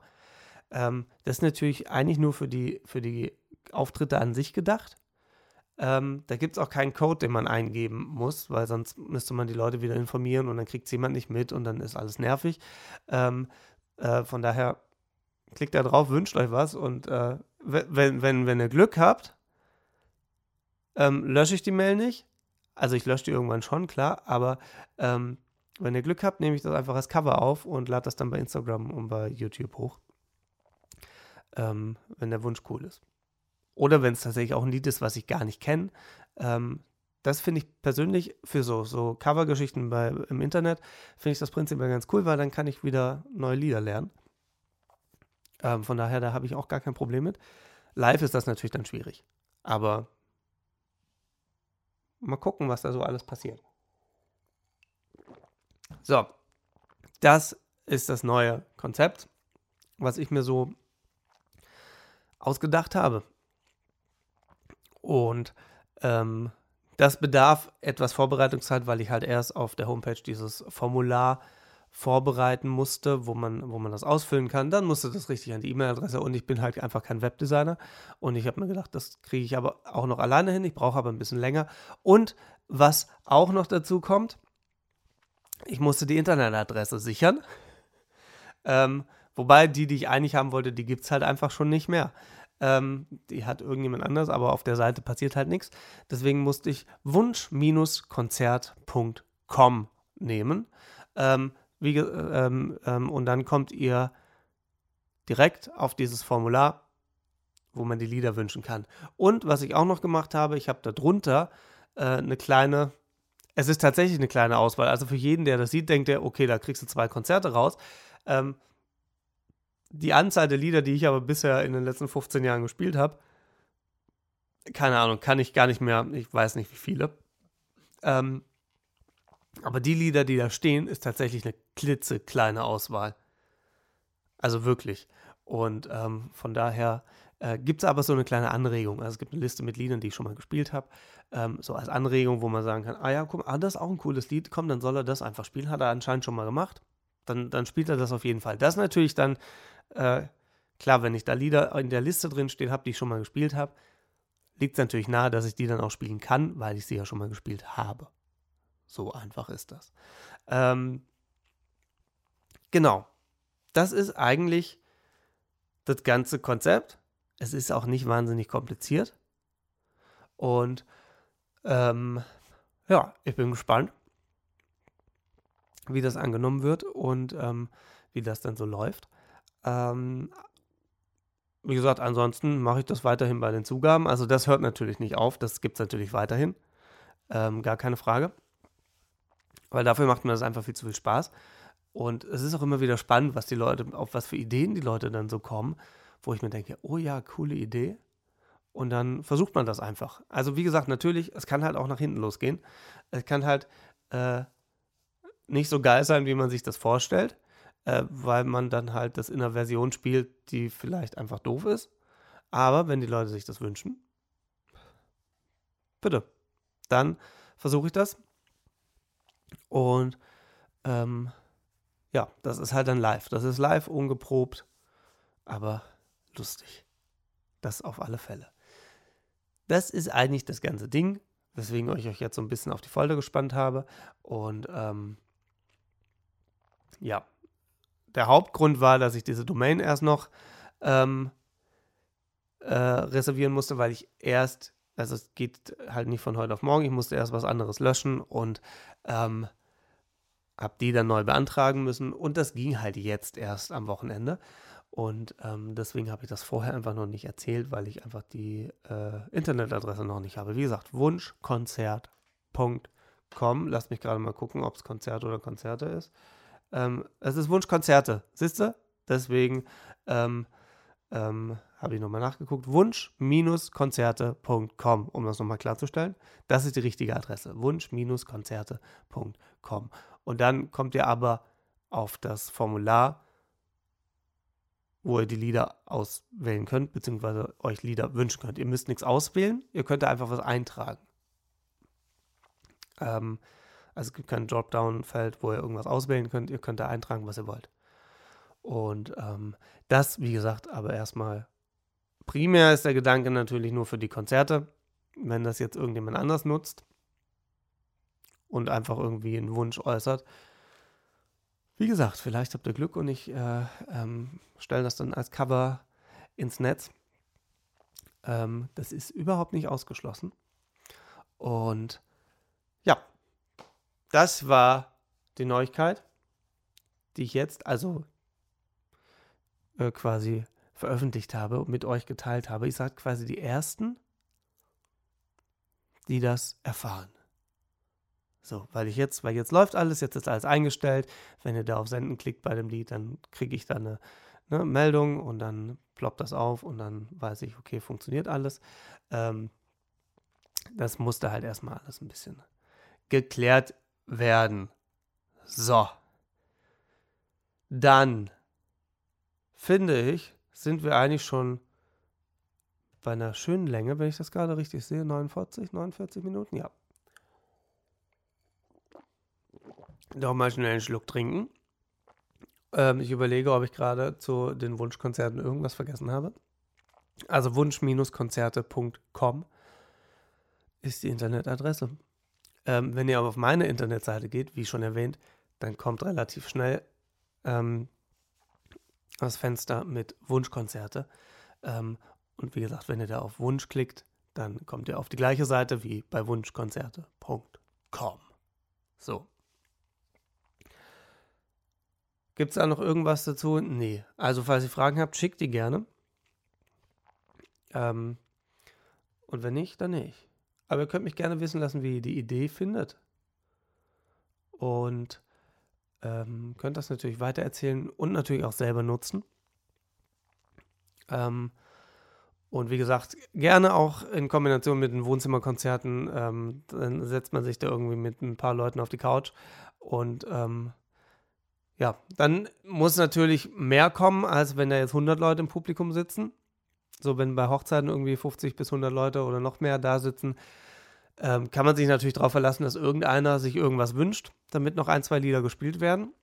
Ähm, das ist natürlich eigentlich nur für die, für die Auftritte an sich gedacht. Ähm, da gibt es auch keinen Code, den man eingeben muss, weil sonst müsste man die Leute wieder informieren und dann kriegt es jemand nicht mit und dann ist alles nervig. Ähm, äh, von daher klickt da drauf, wünscht euch was und äh, wenn, wenn, wenn ihr Glück habt, ähm, lösche ich die Mail nicht. Also ich lösche die irgendwann schon, klar, aber ähm, wenn ihr Glück habt, nehme ich das einfach als Cover auf und lade das dann bei Instagram und bei YouTube hoch. Ähm, wenn der Wunsch cool ist. Oder wenn es tatsächlich auch ein Lied ist, was ich gar nicht kenne. Ähm, das finde ich persönlich für so, so Covergeschichten im Internet, finde ich das prinzipiell ganz cool, weil dann kann ich wieder neue Lieder lernen. Ähm, von daher, da habe ich auch gar kein Problem mit. Live ist das natürlich dann schwierig. Aber mal gucken, was da so alles passiert. So, das ist das neue Konzept, was ich mir so ausgedacht habe. Und ähm, das bedarf etwas Vorbereitungszeit, weil ich halt erst auf der Homepage dieses Formular vorbereiten musste, wo man, wo man das ausfüllen kann. Dann musste das richtig an die E-Mail-Adresse und ich bin halt einfach kein Webdesigner. Und ich habe mir gedacht, das kriege ich aber auch noch alleine hin. Ich brauche aber ein bisschen länger. Und was auch noch dazu kommt, ich musste die Internetadresse sichern. Ähm, wobei die, die ich eigentlich haben wollte, die gibt es halt einfach schon nicht mehr. Ähm, die hat irgendjemand anders, aber auf der Seite passiert halt nichts. Deswegen musste ich wunsch-konzert.com nehmen. Ähm, wie, ähm, ähm, und dann kommt ihr direkt auf dieses Formular, wo man die Lieder wünschen kann. Und was ich auch noch gemacht habe, ich habe da drunter äh, eine kleine, es ist tatsächlich eine kleine Auswahl. Also für jeden, der das sieht, denkt er, okay, da kriegst du zwei Konzerte raus. Ähm, die Anzahl der Lieder, die ich aber bisher in den letzten 15 Jahren gespielt habe, keine Ahnung, kann ich gar nicht mehr, ich weiß nicht wie viele. Ähm, aber die Lieder, die da stehen, ist tatsächlich eine klitzekleine Auswahl. Also wirklich. Und ähm, von daher äh, gibt es aber so eine kleine Anregung. Also es gibt eine Liste mit Liedern, die ich schon mal gespielt habe. Ähm, so als Anregung, wo man sagen kann, ah ja, guck, ah, das ist auch ein cooles Lied, komm, dann soll er das einfach spielen. Hat er anscheinend schon mal gemacht. Dann, dann spielt er das auf jeden Fall. Das ist natürlich dann, äh, klar, wenn ich da Lieder in der Liste drin stehen habe, die ich schon mal gespielt habe, liegt es natürlich nahe, dass ich die dann auch spielen kann, weil ich sie ja schon mal gespielt habe. So einfach ist das. Ähm, genau. Das ist eigentlich das ganze Konzept. Es ist auch nicht wahnsinnig kompliziert. Und ähm, ja, ich bin gespannt, wie das angenommen wird und ähm, wie das dann so läuft. Ähm, wie gesagt, ansonsten mache ich das weiterhin bei den Zugaben. Also das hört natürlich nicht auf, das gibt es natürlich weiterhin. Ähm, gar keine Frage weil dafür macht mir das einfach viel zu viel Spaß. Und es ist auch immer wieder spannend, was die Leute, auf was für Ideen die Leute dann so kommen, wo ich mir denke, oh ja, coole Idee. Und dann versucht man das einfach. Also wie gesagt, natürlich, es kann halt auch nach hinten losgehen. Es kann halt äh, nicht so geil sein, wie man sich das vorstellt, äh, weil man dann halt das in einer Version spielt, die vielleicht einfach doof ist. Aber wenn die Leute sich das wünschen, bitte, dann versuche ich das und ähm, ja, das ist halt dann live. Das ist live, ungeprobt, aber lustig. Das auf alle Fälle. Das ist eigentlich das ganze Ding, weswegen ich euch jetzt so ein bisschen auf die Folter gespannt habe. Und ähm, ja, der Hauptgrund war, dass ich diese Domain erst noch ähm, äh, reservieren musste, weil ich erst, also es geht halt nicht von heute auf morgen, ich musste erst was anderes löschen und ähm, habe die dann neu beantragen müssen und das ging halt jetzt erst am Wochenende. Und ähm, deswegen habe ich das vorher einfach noch nicht erzählt, weil ich einfach die äh, Internetadresse noch nicht habe. Wie gesagt, wunschkonzert.com. Lasst mich gerade mal gucken, ob es Konzert oder Konzerte ist. Ähm, es ist Wunschkonzerte, siehst du? Deswegen ähm, ähm, habe ich nochmal nachgeguckt. Wunsch-konzerte.com, um das nochmal klarzustellen. Das ist die richtige Adresse. Wunsch-konzerte.com. Und dann kommt ihr aber auf das Formular, wo ihr die Lieder auswählen könnt, beziehungsweise euch Lieder wünschen könnt. Ihr müsst nichts auswählen, ihr könnt da einfach was eintragen. Ähm, also es gibt kein Dropdown-Feld, wo ihr irgendwas auswählen könnt. Ihr könnt da eintragen, was ihr wollt. Und ähm, das, wie gesagt, aber erstmal primär ist der Gedanke natürlich nur für die Konzerte. Wenn das jetzt irgendjemand anders nutzt, und einfach irgendwie einen Wunsch äußert. Wie gesagt, vielleicht habt ihr Glück und ich äh, ähm, stelle das dann als Cover ins Netz. Ähm, das ist überhaupt nicht ausgeschlossen. Und ja, das war die Neuigkeit, die ich jetzt also äh, quasi veröffentlicht habe und mit euch geteilt habe. Ich sage quasi die Ersten, die das erfahren. So, weil ich jetzt, weil jetzt läuft alles, jetzt ist alles eingestellt. Wenn ihr da auf Senden klickt bei dem Lied, dann kriege ich da eine, eine, Meldung und dann ploppt das auf und dann weiß ich, okay, funktioniert alles. Ähm, das musste halt erstmal alles ein bisschen geklärt werden. So. Dann finde ich, sind wir eigentlich schon bei einer schönen Länge, wenn ich das gerade richtig sehe. 49, 49 Minuten, ja. Doch mal schnell einen Schluck trinken. Ähm, ich überlege, ob ich gerade zu den Wunschkonzerten irgendwas vergessen habe. Also wunsch-konzerte.com ist die Internetadresse. Ähm, wenn ihr aber auf meine Internetseite geht, wie schon erwähnt, dann kommt relativ schnell ähm, das Fenster mit Wunschkonzerte. Ähm, und wie gesagt, wenn ihr da auf Wunsch klickt, dann kommt ihr auf die gleiche Seite wie bei wunschkonzerte.com. So, Gibt es da noch irgendwas dazu? Nee. Also, falls ihr Fragen habt, schickt die gerne. Ähm, und wenn nicht, dann nicht. Aber ihr könnt mich gerne wissen lassen, wie ihr die Idee findet. Und ähm, könnt das natürlich weitererzählen und natürlich auch selber nutzen. Ähm, und wie gesagt, gerne auch in Kombination mit den Wohnzimmerkonzerten. Ähm, dann setzt man sich da irgendwie mit ein paar Leuten auf die Couch. Und ähm, ja, dann muss natürlich mehr kommen, als wenn da jetzt 100 Leute im Publikum sitzen. So, wenn bei Hochzeiten irgendwie 50 bis 100 Leute oder noch mehr da sitzen, ähm, kann man sich natürlich darauf verlassen, dass irgendeiner sich irgendwas wünscht, damit noch ein, zwei Lieder gespielt werden.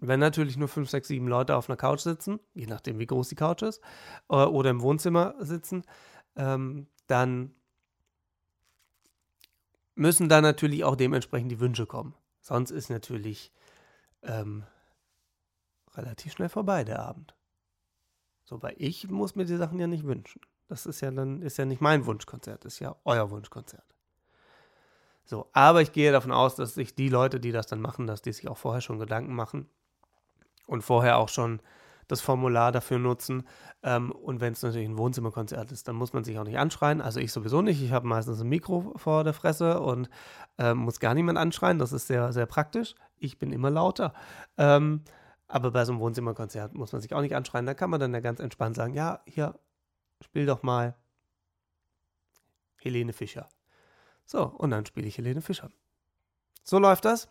Wenn natürlich nur 5, 6, 7 Leute auf einer Couch sitzen, je nachdem wie groß die Couch ist, äh, oder im Wohnzimmer sitzen, ähm, dann müssen da natürlich auch dementsprechend die Wünsche kommen. Sonst ist natürlich ähm, relativ schnell vorbei der Abend. So, weil ich muss mir die Sachen ja nicht wünschen. Das ist ja dann, ist ja nicht mein Wunschkonzert, ist ja euer Wunschkonzert. So, aber ich gehe davon aus, dass sich die Leute, die das dann machen, dass die sich auch vorher schon Gedanken machen, und vorher auch schon das Formular dafür nutzen. Ähm, und wenn es natürlich ein Wohnzimmerkonzert ist, dann muss man sich auch nicht anschreien. Also ich sowieso nicht. Ich habe meistens ein Mikro vor der Fresse und ähm, muss gar niemand anschreien. Das ist sehr, sehr praktisch. Ich bin immer lauter. Ähm, aber bei so einem Wohnzimmerkonzert muss man sich auch nicht anschreien. Da kann man dann ja ganz entspannt sagen, ja, hier, spiel doch mal Helene Fischer. So, und dann spiele ich Helene Fischer. So läuft das.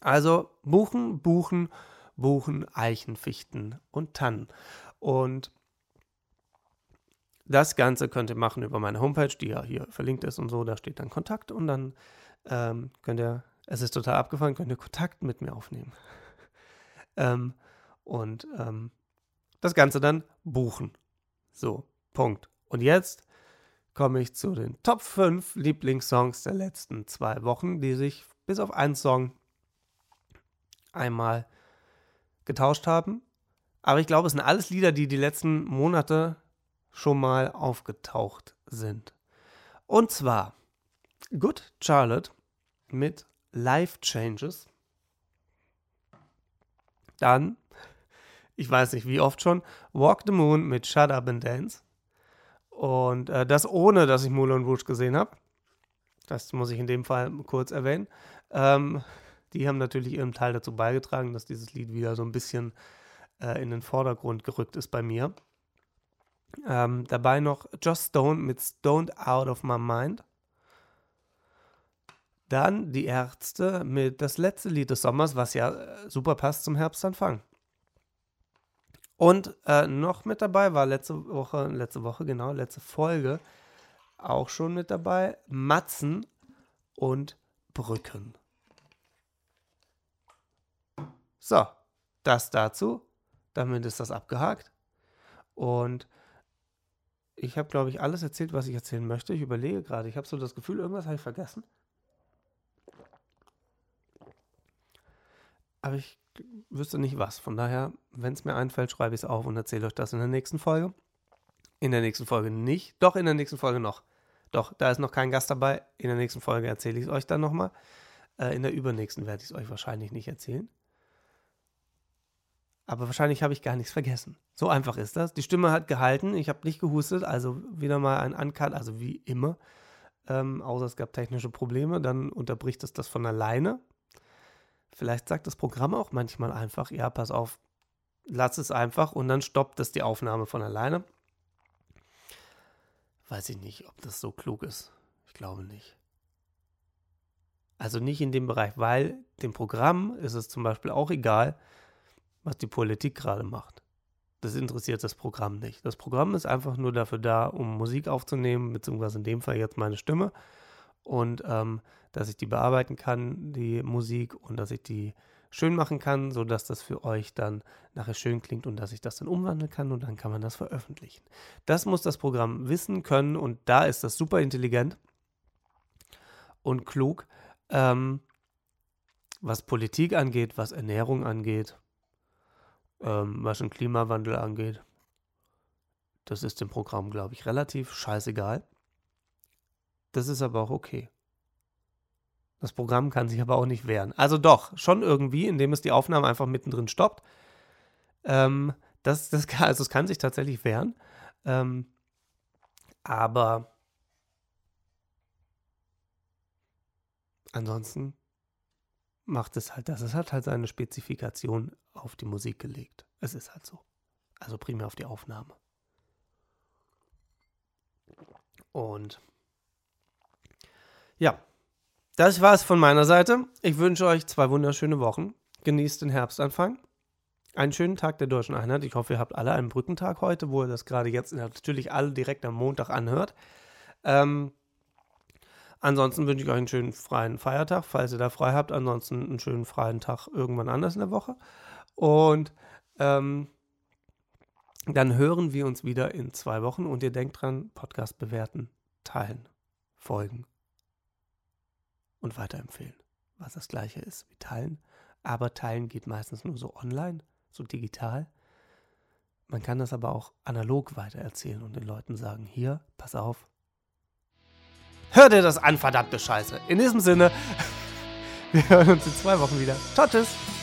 Also buchen, buchen Buchen, Eichen, Fichten und Tannen. Und das Ganze könnt ihr machen über meine Homepage, die ja hier verlinkt ist und so. Da steht dann Kontakt und dann ähm, könnt ihr, es ist total abgefahren, könnt ihr Kontakt mit mir aufnehmen. ähm, und ähm, das Ganze dann buchen. So, Punkt. Und jetzt komme ich zu den Top 5 Lieblingssongs der letzten zwei Wochen, die sich bis auf einen Song einmal getauscht haben. Aber ich glaube, es sind alles Lieder, die die letzten Monate schon mal aufgetaucht sind. Und zwar Good Charlotte mit Life Changes. Dann, ich weiß nicht wie oft schon, Walk the Moon mit Shut Up and Dance. Und äh, das ohne, dass ich Moulin Rouge gesehen habe. Das muss ich in dem Fall kurz erwähnen. Ähm, die haben natürlich ihren Teil dazu beigetragen, dass dieses Lied wieder so ein bisschen äh, in den Vordergrund gerückt ist bei mir. Ähm, dabei noch Just Stone mit Stoned Out of My Mind. Dann die Ärzte mit das letzte Lied des Sommers, was ja äh, super passt zum Herbstanfang. Und äh, noch mit dabei war letzte Woche, letzte Woche, genau, letzte Folge auch schon mit dabei Matzen und Brücken. So, das dazu. Damit ist das abgehakt. Und ich habe, glaube ich, alles erzählt, was ich erzählen möchte. Ich überlege gerade. Ich habe so das Gefühl, irgendwas habe ich vergessen. Aber ich wüsste nicht was. Von daher, wenn es mir einfällt, schreibe ich es auf und erzähle euch das in der nächsten Folge. In der nächsten Folge nicht. Doch, in der nächsten Folge noch. Doch, da ist noch kein Gast dabei. In der nächsten Folge erzähle ich es euch dann nochmal. Äh, in der übernächsten werde ich es euch wahrscheinlich nicht erzählen. Aber wahrscheinlich habe ich gar nichts vergessen. So einfach ist das. Die Stimme hat gehalten, ich habe nicht gehustet, also wieder mal ein Uncut, also wie immer. Ähm, außer es gab technische Probleme, dann unterbricht es das von alleine. Vielleicht sagt das Programm auch manchmal einfach, ja, pass auf, lass es einfach und dann stoppt es die Aufnahme von alleine. Weiß ich nicht, ob das so klug ist. Ich glaube nicht. Also nicht in dem Bereich, weil dem Programm ist es zum Beispiel auch egal, was die Politik gerade macht. Das interessiert das Programm nicht. Das Programm ist einfach nur dafür da, um Musik aufzunehmen, beziehungsweise in dem Fall jetzt meine Stimme. Und ähm, dass ich die bearbeiten kann, die Musik, und dass ich die schön machen kann, sodass das für euch dann nachher schön klingt und dass ich das dann umwandeln kann und dann kann man das veröffentlichen. Das muss das Programm wissen können und da ist das super intelligent und klug, ähm, was Politik angeht, was Ernährung angeht, ähm, was den Klimawandel angeht. Das ist dem Programm, glaube ich, relativ scheißegal. Das ist aber auch okay. Das Programm kann sich aber auch nicht wehren. Also doch, schon irgendwie, indem es die Aufnahme einfach mittendrin stoppt. Ähm, das, das, kann, also es kann sich tatsächlich wehren. Ähm, aber ansonsten macht es halt das. Es hat halt seine Spezifikation auf die Musik gelegt. Es ist halt so. Also primär auf die Aufnahme. Und ja, das war es von meiner Seite. Ich wünsche euch zwei wunderschöne Wochen. Genießt den Herbstanfang. Einen schönen Tag der Deutschen Einheit. Ich hoffe, ihr habt alle einen Brückentag heute, wo ihr das gerade jetzt natürlich alle direkt am Montag anhört. Ähm, ansonsten wünsche ich euch einen schönen freien Feiertag, falls ihr da frei habt. Ansonsten einen schönen freien Tag irgendwann anders in der Woche. Und ähm, dann hören wir uns wieder in zwei Wochen und ihr denkt dran, Podcast bewerten, teilen, folgen und weiterempfehlen. Was das gleiche ist wie teilen. Aber teilen geht meistens nur so online, so digital. Man kann das aber auch analog weitererzählen und den Leuten sagen, hier, pass auf. Hör dir das an, verdammte Scheiße. In diesem Sinne, wir hören uns in zwei Wochen wieder. Ciao, tschüss.